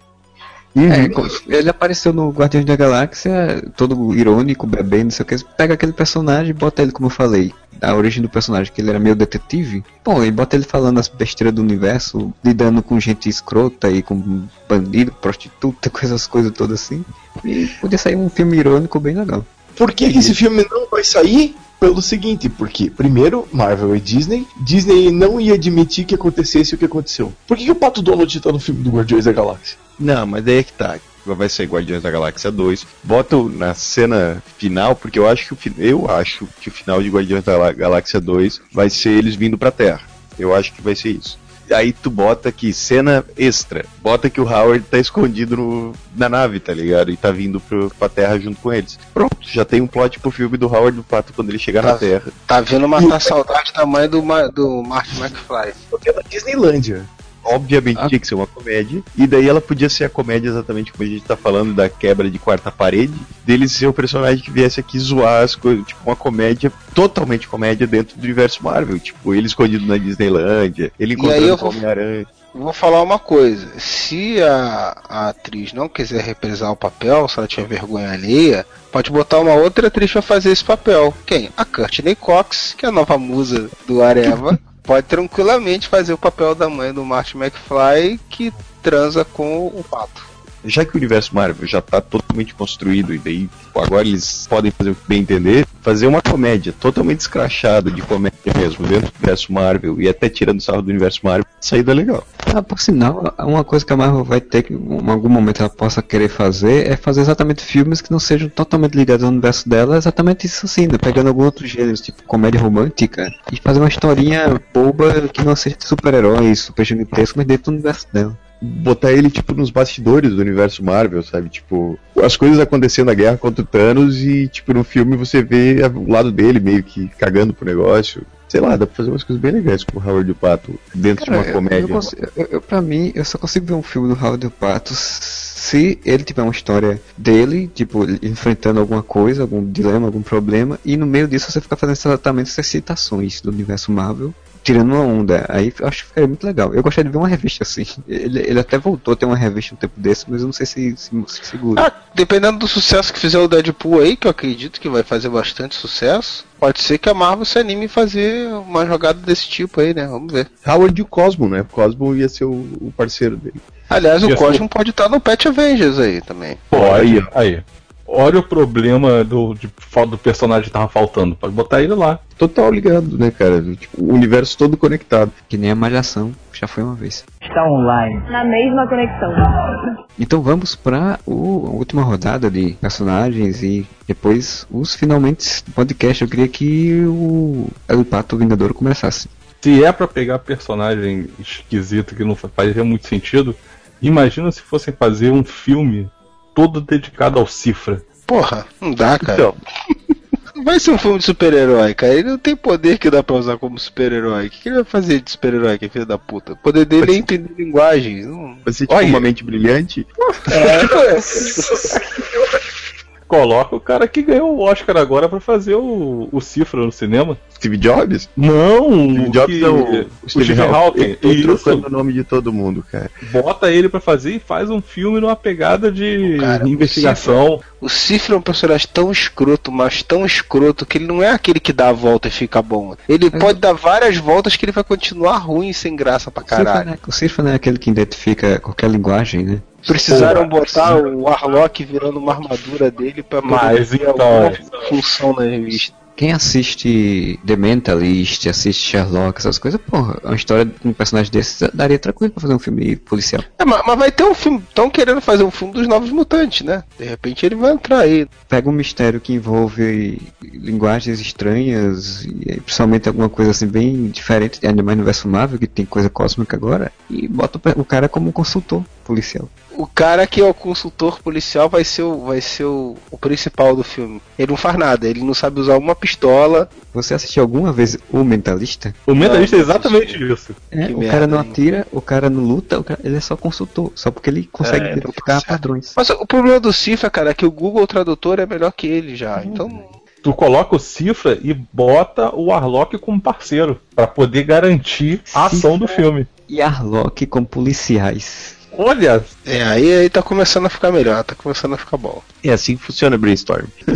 É, co- ele apareceu no Guardiões da Galáxia, todo irônico, bebendo, não sei o que. Pega aquele personagem e bota ele, como eu falei, a origem do personagem, que ele era meio detetive. Pô, e bota ele falando as besteiras do universo, lidando com gente escrota e com bandido, prostituta, (laughs) com essas coisas todas assim. E podia sair um filme irônico bem legal. Por que, que esse filme não vai sair? Pelo seguinte, porque, primeiro, Marvel e Disney, Disney não ia admitir que acontecesse o que aconteceu. Por que, que o Pato Donald tá no filme do Guardiões da Galáxia? Não, mas daí é que tá. Vai ser Guardiões da Galáxia 2. Bota o- na cena final, porque eu acho que o, eu acho que o final de Guardiões da Galá- Galáxia 2 vai ser eles vindo pra Terra. Eu acho que vai ser isso. Aí tu bota aqui, cena extra. Bota que o Howard tá escondido no- na nave, tá ligado? E tá vindo pro, pra Terra junto com eles. Pronto, já tem um plot pro filme do Howard do Pato quando ele chegar na Tá. Terra. Tá vindo matar a saudade da mãe do, do Martin McFly. Porque é na Disneylândia. Obviamente tinha que ser uma comédia. E daí ela podia ser a comédia exatamente como a gente tá falando da quebra de quarta parede. Dele ser o personagem que viesse aqui zoar as coisas. Tipo, uma comédia, totalmente comédia dentro do universo Marvel. Tipo, ele escondido na Disneylândia, ele encontrando o Homem-Aranha. Vou falar uma coisa. Se a, a atriz não quiser reprisar o papel, se ela tiver vergonha alheia, pode botar uma outra atriz pra fazer esse papel. Quem? A Courtney Cox, que é a nova musa do Areva. (laughs) pode tranquilamente fazer o papel da mãe do Martin McFly que transa com o pato. Já que o universo Marvel já tá totalmente construído e daí tipo, agora eles podem fazer o que bem entender, fazer uma comédia totalmente escrachada de comédia mesmo dentro do universo Marvel e até tirando sarro do universo Marvel, saída legal. Ah, por sinal, uma coisa que a Marvel vai ter que em algum momento ela possa querer fazer é fazer exatamente filmes que não sejam totalmente ligados ao universo dela, exatamente isso assim, né? pegando algum outro gênero, tipo comédia romântica, e fazer uma historinha boba que não seja de super-heróis, super gigantesco, mas dentro do universo dela. Botar ele, tipo, nos bastidores do universo Marvel, sabe? Tipo, as coisas acontecendo na guerra contra o Thanos e, tipo, no filme você vê o lado dele meio que cagando pro negócio. Sei lá, dá pra fazer umas coisas bem legais com o Howard e o Pato dentro Cara, de uma comédia. Eu, consigo- eu- eu- pra mim, eu só consigo ver um filme do Howard Pato se ele tiver uma história dele, tipo, enfrentando alguma coisa, algum dilema, algum problema, e no meio disso você fica fazendo exatamente essas citações do universo Marvel, tirando uma onda. Aí eu acho que ficaria muito legal. Eu gostaria de ver uma revista assim. Ele, ele até voltou a ter uma revista um tempo desse, mas eu não sei se, se, se segura. Ah, dependendo do sucesso que fizer o Deadpool aí, que eu acredito que vai fazer bastante sucesso, pode ser que a Marvel se anime a fazer uma jogada desse tipo aí, né? Vamos ver. Howard e o Cosmo, né? O Cosmo ia ser o, o parceiro dele. Aliás, o Ia ser- Cosmo pode estar no Pet Avengers aí também. Pode. Aí. Olha o problema do, de, fal- do personagem que tava faltando. Pode botar ele lá. Total ligado, né, cara? Tipo, o universo todo conectado. Que nem a Malhação, já foi uma vez. Está online. Na mesma conexão. Então vamos para a última rodada de personagens e depois os finalmente do podcast. Eu queria que o El Pato Vingador começasse. Se é pra pegar personagem esquisito que não fazia muito sentido, imagina se fossem fazer um filme todo dedicado ao Cifra. Porra, não dá, cara. Então, Não (laughs) vai ser um filme de super-herói, cara. Ele não tem poder que dá pra usar como super-herói. O que, que ele vai fazer de super-herói, que é filho da puta? O poder dele é entender linguagem. Não... Vai ser tipo uma mente brilhante. (laughs) (laughs) coloca o cara que ganhou o Oscar agora pra fazer o, o Cifra no cinema. Steve Jobs? Não, Steve Jobs que- é o, o Stephen Hawking. Eu Isso. tô trocando o nome de todo mundo, cara. Bota ele pra fazer e faz um filme numa pegada de Cara, investigação. O Cifra é um personagem tão escroto, mas tão escroto, que ele não é aquele que dá a volta e fica bom. Ele pode dar várias voltas que ele vai continuar ruim sem graça pra O Cifra, caralho. né, o Cifra não é aquele que identifica qualquer linguagem, né? Precisaram Porra, botar o Warlock virando uma armadura dele pra ter então, alguma é. função na revista. Quem assiste The Mentalist, assiste Sherlock, essas coisas, porra, uma história com um personagem desses daria tranquilo pra fazer um filme policial. É, mas, mas vai ter um filme. Estão querendo fazer um filme dos Novos Mutantes, né? De repente ele vai entrar aí. Pega um mistério que envolve linguagens estranhas, e aí, principalmente alguma coisa assim bem diferente, ainda mais no universo Marvel, que tem coisa cósmica agora, e bota o cara como um consultor policial. O cara que é o consultor policial vai ser o, vai ser o, o principal do filme. Ele não faz nada, ele não sabe usar uma pistola. Você assistiu alguma vez O Mentalista? O Mentalista é exatamente isso. É, o merda, cara não hein? atira, o cara não luta, o cara- ele é só consultor, só porque ele consegue É, identificar padrões. Mas o problema do Cifra, cara, é que o Google Tradutor é melhor que ele já. Então. Tu coloca o Cifra e bota o Warlock como parceiro, pra poder garantir a ação do filme. E Arlock com policiais. Olha, É, aí, aí tá começando a ficar melhor, tá começando a ficar bom. É assim que funciona Brainstorm. (laughs)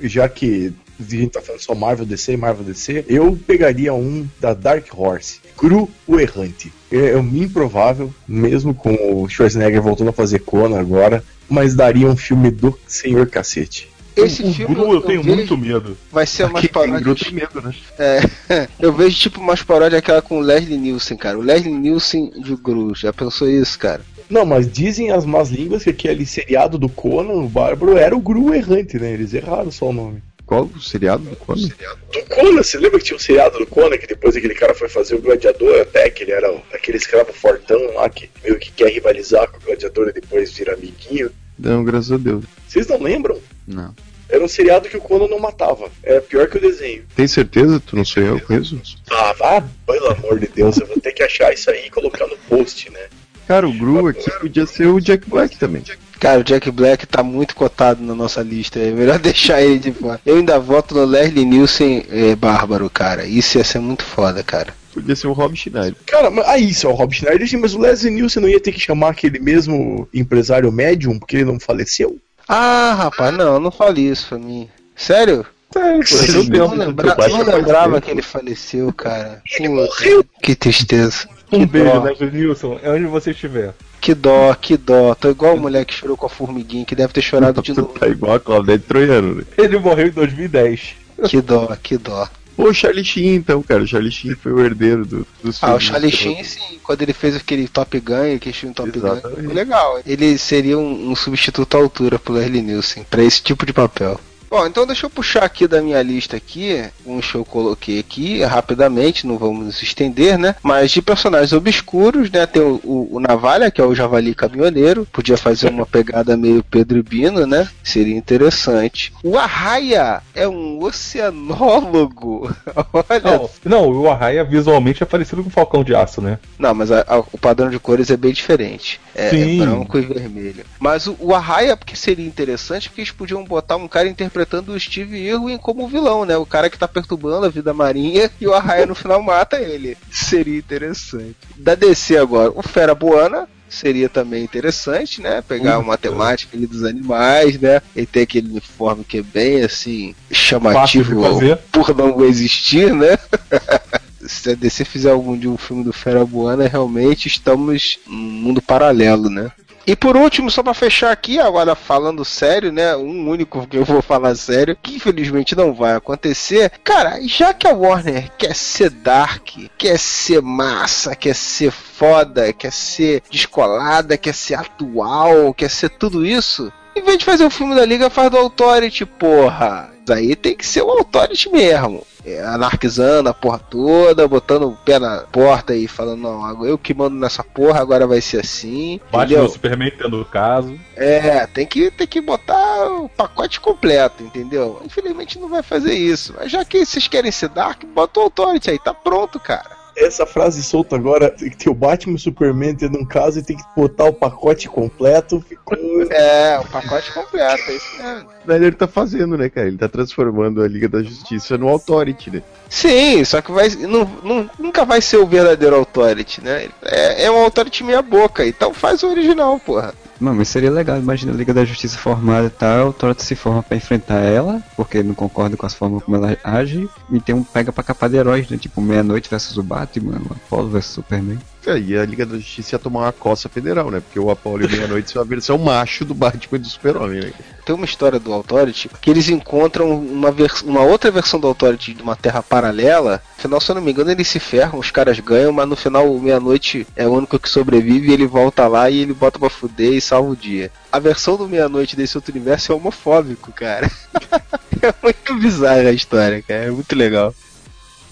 Já que a gente tá falando só Marvel DC, Marvel DC, eu pegaria um da Dark Horse, Cru o Errante. É um improvável, mesmo com o Schwarzenegger voltando a fazer Conan agora, mas daria um filme do Senhor Cacete. Esse o filme Gru eu tenho vejo- muito medo. Vai ser umas paródias. Gru tem medo, né? É, (laughs) eu vejo tipo umas paródias aquela com o Leslie Nielsen, cara. O Leslie Nielsen de Gru, já pensou isso, cara? Não, mas dizem as más línguas que aquele seriado do Conan, o Bárbaro, era o Gru Errante, né? Eles erraram só o nome. Qual o seriado do Conan? Do Conan, você lembra que tinha um seriado do Conan que depois aquele cara foi fazer o gladiador até, que ele era o- aquele escravo fortão lá que meio que quer rivalizar com o gladiador e depois vira amiguinho. Não, graças a Deus. Vocês não lembram? Não. Era um seriado que o Conan não matava. É pior que o desenho. Tem certeza? Tu não sonhou com isso? Ah, vá, pelo amor de Deus, eu vou ter que achar isso aí e colocar no post, né? Cara, o Gru aqui podia ser o Jack Black também. Cara, o Jack Black tá muito cotado na nossa lista. É melhor (laughs) deixar ele de fora. Eu ainda voto no Leslie Nielsen é, Bárbaro, cara. Isso ia ser muito foda, cara. Podia ser o Rob Schneider. Cara, mas, ah, isso é o Rob Schneider, sim, mas o Leslie Nielsen não ia ter que chamar aquele mesmo empresário médium porque ele não faleceu? Ah, rapaz, não, não fale isso pra mim. Sério? Sério, pô, eu não, lembra- eu não lembrava que ele faleceu, cara. Puta, Que tristeza. Um Que beijo, dó. Leslie Nilson, é onde você estiver. Que dó, que dó. Tô igual o mulher que chorou com a formiguinha, que deve ter chorado de novo. tá igual a Claudete Troiano, né? Ele morreu em 2010. Que dó, que dó. Pô, o Charlie Sheen, então, cara. O Charlie Sheen foi o herdeiro do, dos Ah, o. Charlie Sheen, sim, quando ele fez aquele Top Gun, aquele filme Top Gun, Exatamente. foi legal. Ele seria um, um substituto à altura pro Leslie Nielsen, pra esse tipo de papel. Bom, então deixa eu puxar aqui da minha lista aqui, uns que eu coloquei aqui rapidamente, não vamos nos estender, né? Mas de personagens obscuros, né? Tem o, o- o Navalha, que é o Javali Caminhoneiro, podia fazer uma (laughs) pegada meio Pedro Bino, né? Seria interessante. O Arraia é um oceanólogo. (laughs) Olha Não, não, o Arraia visualmente é parecido com o Falcão de Aço, né? Não, mas a- a- o padrão de cores é bem diferente. É, é branco e vermelho. Mas o, o Arraia, porque seria interessante, porque eles podiam botar um cara interpretando interpretando o Steve Irwin como vilão, né? O cara que tá perturbando a vida marinha e o Arraia no final mata ele. Seria interessante. Da DC agora, o Fera Boana, seria também interessante, né? Pegar uma temática ali dos animais, né? E ter aquele uniforme que é bem assim chamativo por não existir, né? (laughs) Se a DC fizer algum de um filme do Fera Boana, realmente estamos num mundo paralelo, né? E por último, só pra fechar aqui, agora falando sério, né? Um único que eu vou falar sério, que infelizmente não vai acontecer. Cara, já que a Warner quer ser dark, quer ser massa, quer ser foda, quer ser descolada, quer ser atual, quer ser tudo isso, em vez de fazer o filme da Liga, faz do Authority, porra. Aí tem que ser o Authority mesmo. É, anarquizando a porra toda, botando o pé na porta e falando, não, eu que mando nessa porra, agora vai ser assim. Batman entendeu? o Superman tendo o caso. É, tem que, tem que botar o pacote completo, entendeu? Infelizmente não vai fazer isso. Mas já que vocês querem ser Dark, bota o Authority aí, tá pronto, cara. Essa frase solta agora, tem que ter o Batman e o Superman tendo um caso e tem que botar o pacote completo. Ficou. É, o pacote completo, é isso mesmo. Snyder ele tá fazendo, né, cara? Ele tá transformando a Liga da Justiça no Authority, né? Sim, só que vai, não, não- nunca vai ser o verdadeiro Authority, né? É, é um Authority meia boca, então faz o original, porra. Mano, mas seria legal, imagina a Liga da Justiça formada e tal, o Toronto se forma pra enfrentar ela, porque não concorda com as formas como ela age, e tem um pega pra capar de heróis, né? Tipo, Meia-Noite versus o Batman, o Apollo versus o Superman. É, e a Liga da Justiça ia tomar uma coça federal, né? Porque o Apollo e Meia-Noite são a versão macho do Batman e do Super-Homem, né? Tem uma história do Authority que eles encontram uma, uma outra versão do Authority de uma terra paralela. No final, se eu não me engano, eles se ferram, os caras ganham, mas no final, o meia-noite é o único que sobrevive e ele volta lá e ele bota pra fuder e salva o dia. A versão do meia-noite desse outro universo é homofóbico, cara. (laughs) é muito bizarra a história, cara. É muito legal.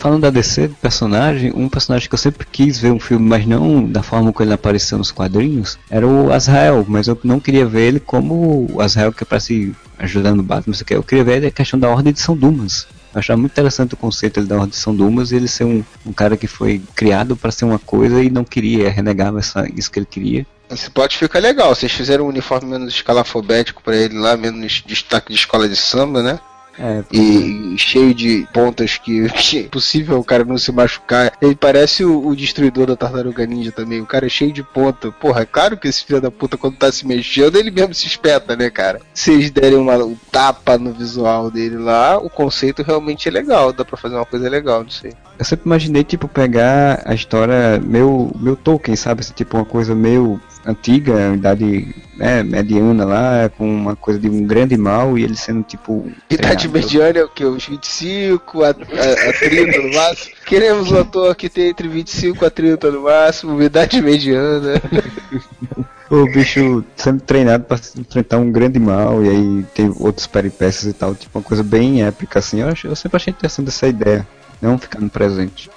Falando da DC, personagem, um personagem que eu sempre quis ver um filme, mas não da forma como ele apareceu nos quadrinhos, era o Azrael, mas eu não queria ver ele como o Azrael que aparece ajudando o Batman, sei o que. Eu queria ver a questão da Ordem de São Dumas. Eu achava muito interessante o conceito da Ordem de São Dumas e ele ser um, um cara que foi criado para ser uma coisa e não queria, renegar essa, isso que ele queria. Esse plot fica legal. Vocês fizeram um uniforme menos escalafobético pra ele lá, menos destaque de escola de samba, né? É, E cheio de pontas que, (laughs) é possível o cara não se machucar. Ele parece o, o destruidor da tartaruga ninja também. O cara é cheio de ponta. Porra, é claro que esse filho da puta, quando tá se mexendo, ele mesmo se espeta, né, cara? Se eles derem uma, um tapa no visual dele lá, o conceito realmente é legal. Dá pra fazer uma coisa legal disso aí. Eu sempre imaginei, tipo, pegar a história meu, meu Tolkien, sabe? Assim, tipo, uma coisa meio antiga, idade né, mediana lá, com uma coisa de um grande mal e ele sendo, tipo... Idade treinado. mediana é o que? Os 25 a, a, a 30 no máximo. (laughs) Queremos um ator que tem entre 25 a 30 no máximo, idade mediana. (laughs) O bicho sendo treinado pra enfrentar um grande mal e aí tem outros peripécias e tal, tipo uma coisa bem épica assim. Eu, acho, eu sempre achei interessante essa ideia, não ficar no presente.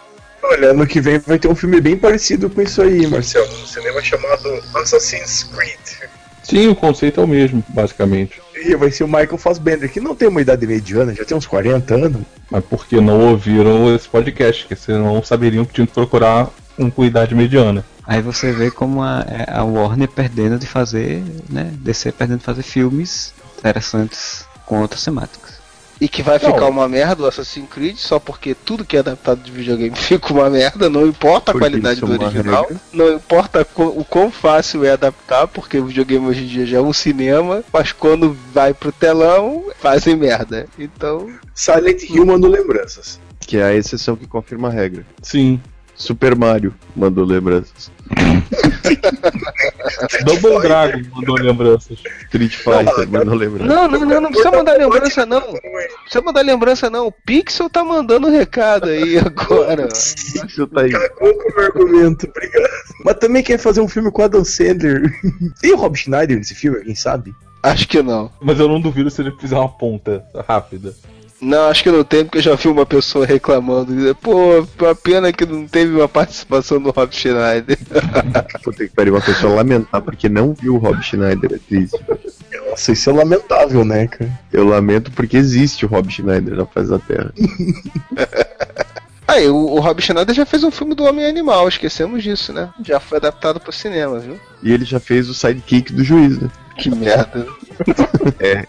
Olha, ano que vem vai ter um filme bem parecido com isso aí, Marcelo. No cinema chamado Assassin's Creed. Sim, o conceito é o mesmo, basicamente. E vai ser o Michael Fassbender, que não tem uma idade mediana, já tem uns 40 anos. Mas porque não ouviram esse podcast, que senão saberiam que tinham que procurar um com idade mediana. Aí você vê como a, é, a Warner perdendo de fazer, né, DC perdendo de fazer filmes interessantes com outras temáticas. E que vai Não. ficar uma merda o Assassin's Creed, só porque tudo que é adaptado de videogame (laughs) fica uma merda, não importa a Porque qualidade isso do é uma original, regra. não importa o quão fácil é adaptar, porque o videogame hoje em dia já é um cinema, mas quando vai pro telão, fazem merda. Então. Silent Hill mandou lembranças. Que é a exceção que confirma a regra. Sim. Super Mario mandou lembranças. (laughs) Double Dragon mandou lembranças. Street Fighter mandou lembranças. Não, não, não, não precisa mandar lembrança não. Não precisa mandar lembrança não. O Pixel tá mandando recado aí (laughs) agora. Pixel tá aí. Cagou com o meu argumento, obrigado. Mas também quer fazer um filme com Adam Sandler. (laughs) Tem o Rob Schneider nesse filme, alguém sabe? Acho que não. Mas eu não duvido se ele fizer uma ponta rápida. Não, acho que não tem, porque eu já vi uma pessoa reclamando. dizendo, Pô, uma pena que não teve uma participação do Rob Schneider. (laughs) Puta que pariu, uma pessoa lamentar porque não viu o Rob Schneider, é triste. Nossa, isso é lamentável, né, cara? Eu lamento porque existe o Rob Schneider na face da Terra. (laughs) Aí, o, o Rob Schneider já fez um filme do Homem Animal, esquecemos disso, né? Já foi adaptado pro cinema, viu? E ele já fez o sidekick do juiz, né? Que merda. (laughs) É.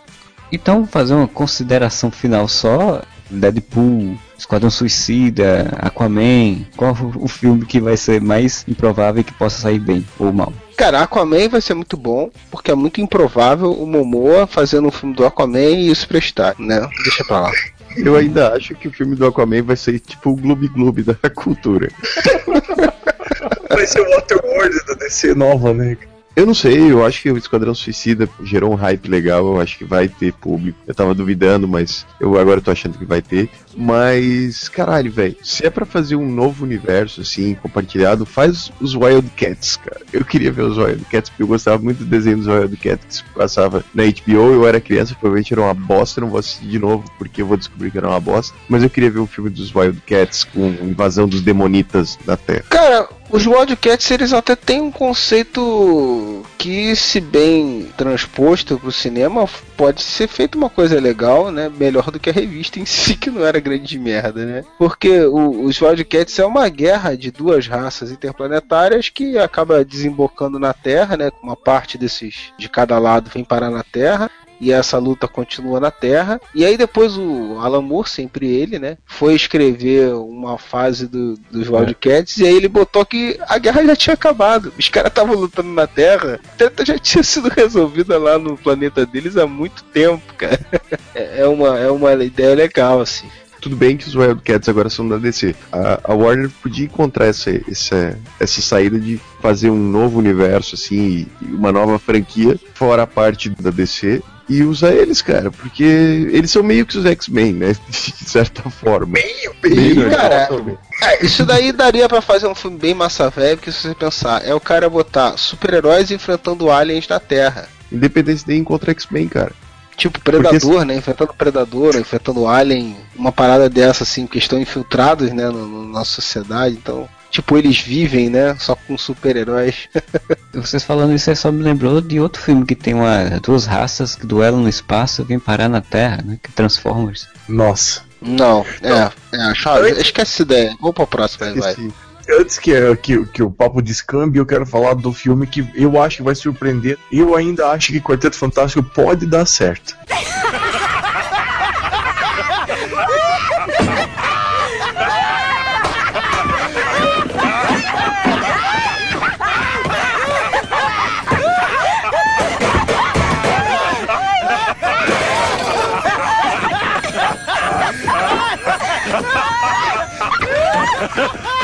Então, fazer uma consideração final só: Deadpool, Esquadrão Suicida, Aquaman. Qual o filme que vai ser mais improvável que possa sair bem ou mal? Cara, Aquaman vai ser muito bom, porque é muito improvável o Momoa fazendo um filme do Aquaman e isso prestar, né? Deixa pra lá. Eu ainda acho que o filme do Aquaman vai ser tipo o Gloob Gloob da cultura. (laughs) Vai ser o Waterworld da DC nova, né? Eu não sei, eu acho que o Esquadrão Suicida gerou um hype legal, eu acho que vai ter público. Eu tava duvidando, mas eu agora tô achando que vai ter. Mas, caralho, velho, se é pra fazer um novo universo, assim, compartilhado, faz os Wildcats, cara. Eu queria ver os Wildcats, porque eu gostava muito do desenho dos Wildcats que passava na HBO. Eu era criança, provavelmente era uma bosta, não vou assistir de novo, porque eu vou descobrir que era uma bosta. Mas eu queria ver o filme dos Wildcats com invasão dos demonitas na Terra. Cara, os Wildcats eles até têm um conceito que, se bem transposto pro cinema, pode ser feito uma coisa legal, né? Melhor do que a revista em si, que não era grande merda, né? Porque o, os Wildcats é uma guerra de duas raças interplanetárias que acaba desembocando na Terra, né? Uma parte desses de cada lado vem parar na Terra e essa luta continua na Terra. E aí depois o Alan Moore, sempre ele, né, foi escrever uma fase do, dos Wildcats e aí ele botou que a guerra já tinha acabado. Os caras estavam lutando na Terra, a treta já tinha sido resolvida lá no planeta deles há muito tempo, cara. (laughs) É é uma, é uma ideia legal, assim. Tudo bem que os Wildcats agora são da DC. A, a Warner podia encontrar essa, essa, essa saída de fazer um novo universo, assim, e uma nova franquia, fora a parte da DC, e usar eles, cara, porque eles são meio que os X-Men, né? (laughs) De certa forma. Meio, Ih, cara, é, isso daí daria pra fazer um filme bem massa velho, porque se você pensar, é o cara botar super-heróis enfrentando aliens na Terra. Independência nem contra X-Men, cara. Tipo Predador, né? Enfrentando Predador, enfrentando Alien, uma parada dessa, assim, que estão infiltrados, né, no, no- na sociedade, então. Tipo, eles vivem, né? Só com super-heróis. (laughs) Vocês falando isso, aí só me lembrou de outro filme que tem uma, duas raças que duelam no espaço e vêm parar na Terra, né? Que é Transformers. Nossa. Não, é, é, Charles, esquece essa ideia. Vamos pra próxima aí, vai. Antes que, que, que o papo descambe, eu quero falar do filme que eu acho que vai surpreender. Eu ainda acho que Quarteto Fantástico pode dar certo. (laughs)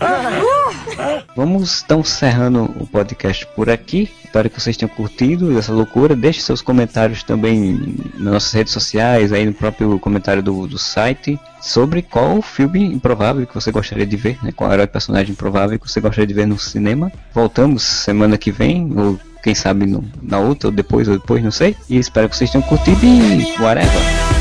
(laughs) Vamos então encerrando o podcast por aqui. Espero que vocês tenham curtido essa loucura. Deixe seus comentários também nas nossas redes sociais, aí no próprio comentário do, do site, sobre qual filme improvável que você gostaria de ver, né? Qual herói personagem improvável que você gostaria de ver no cinema. Voltamos semana que vem, ou quem sabe no- na outra, ou depois, ou depois, não sei. E espero que vocês tenham curtido e whatever.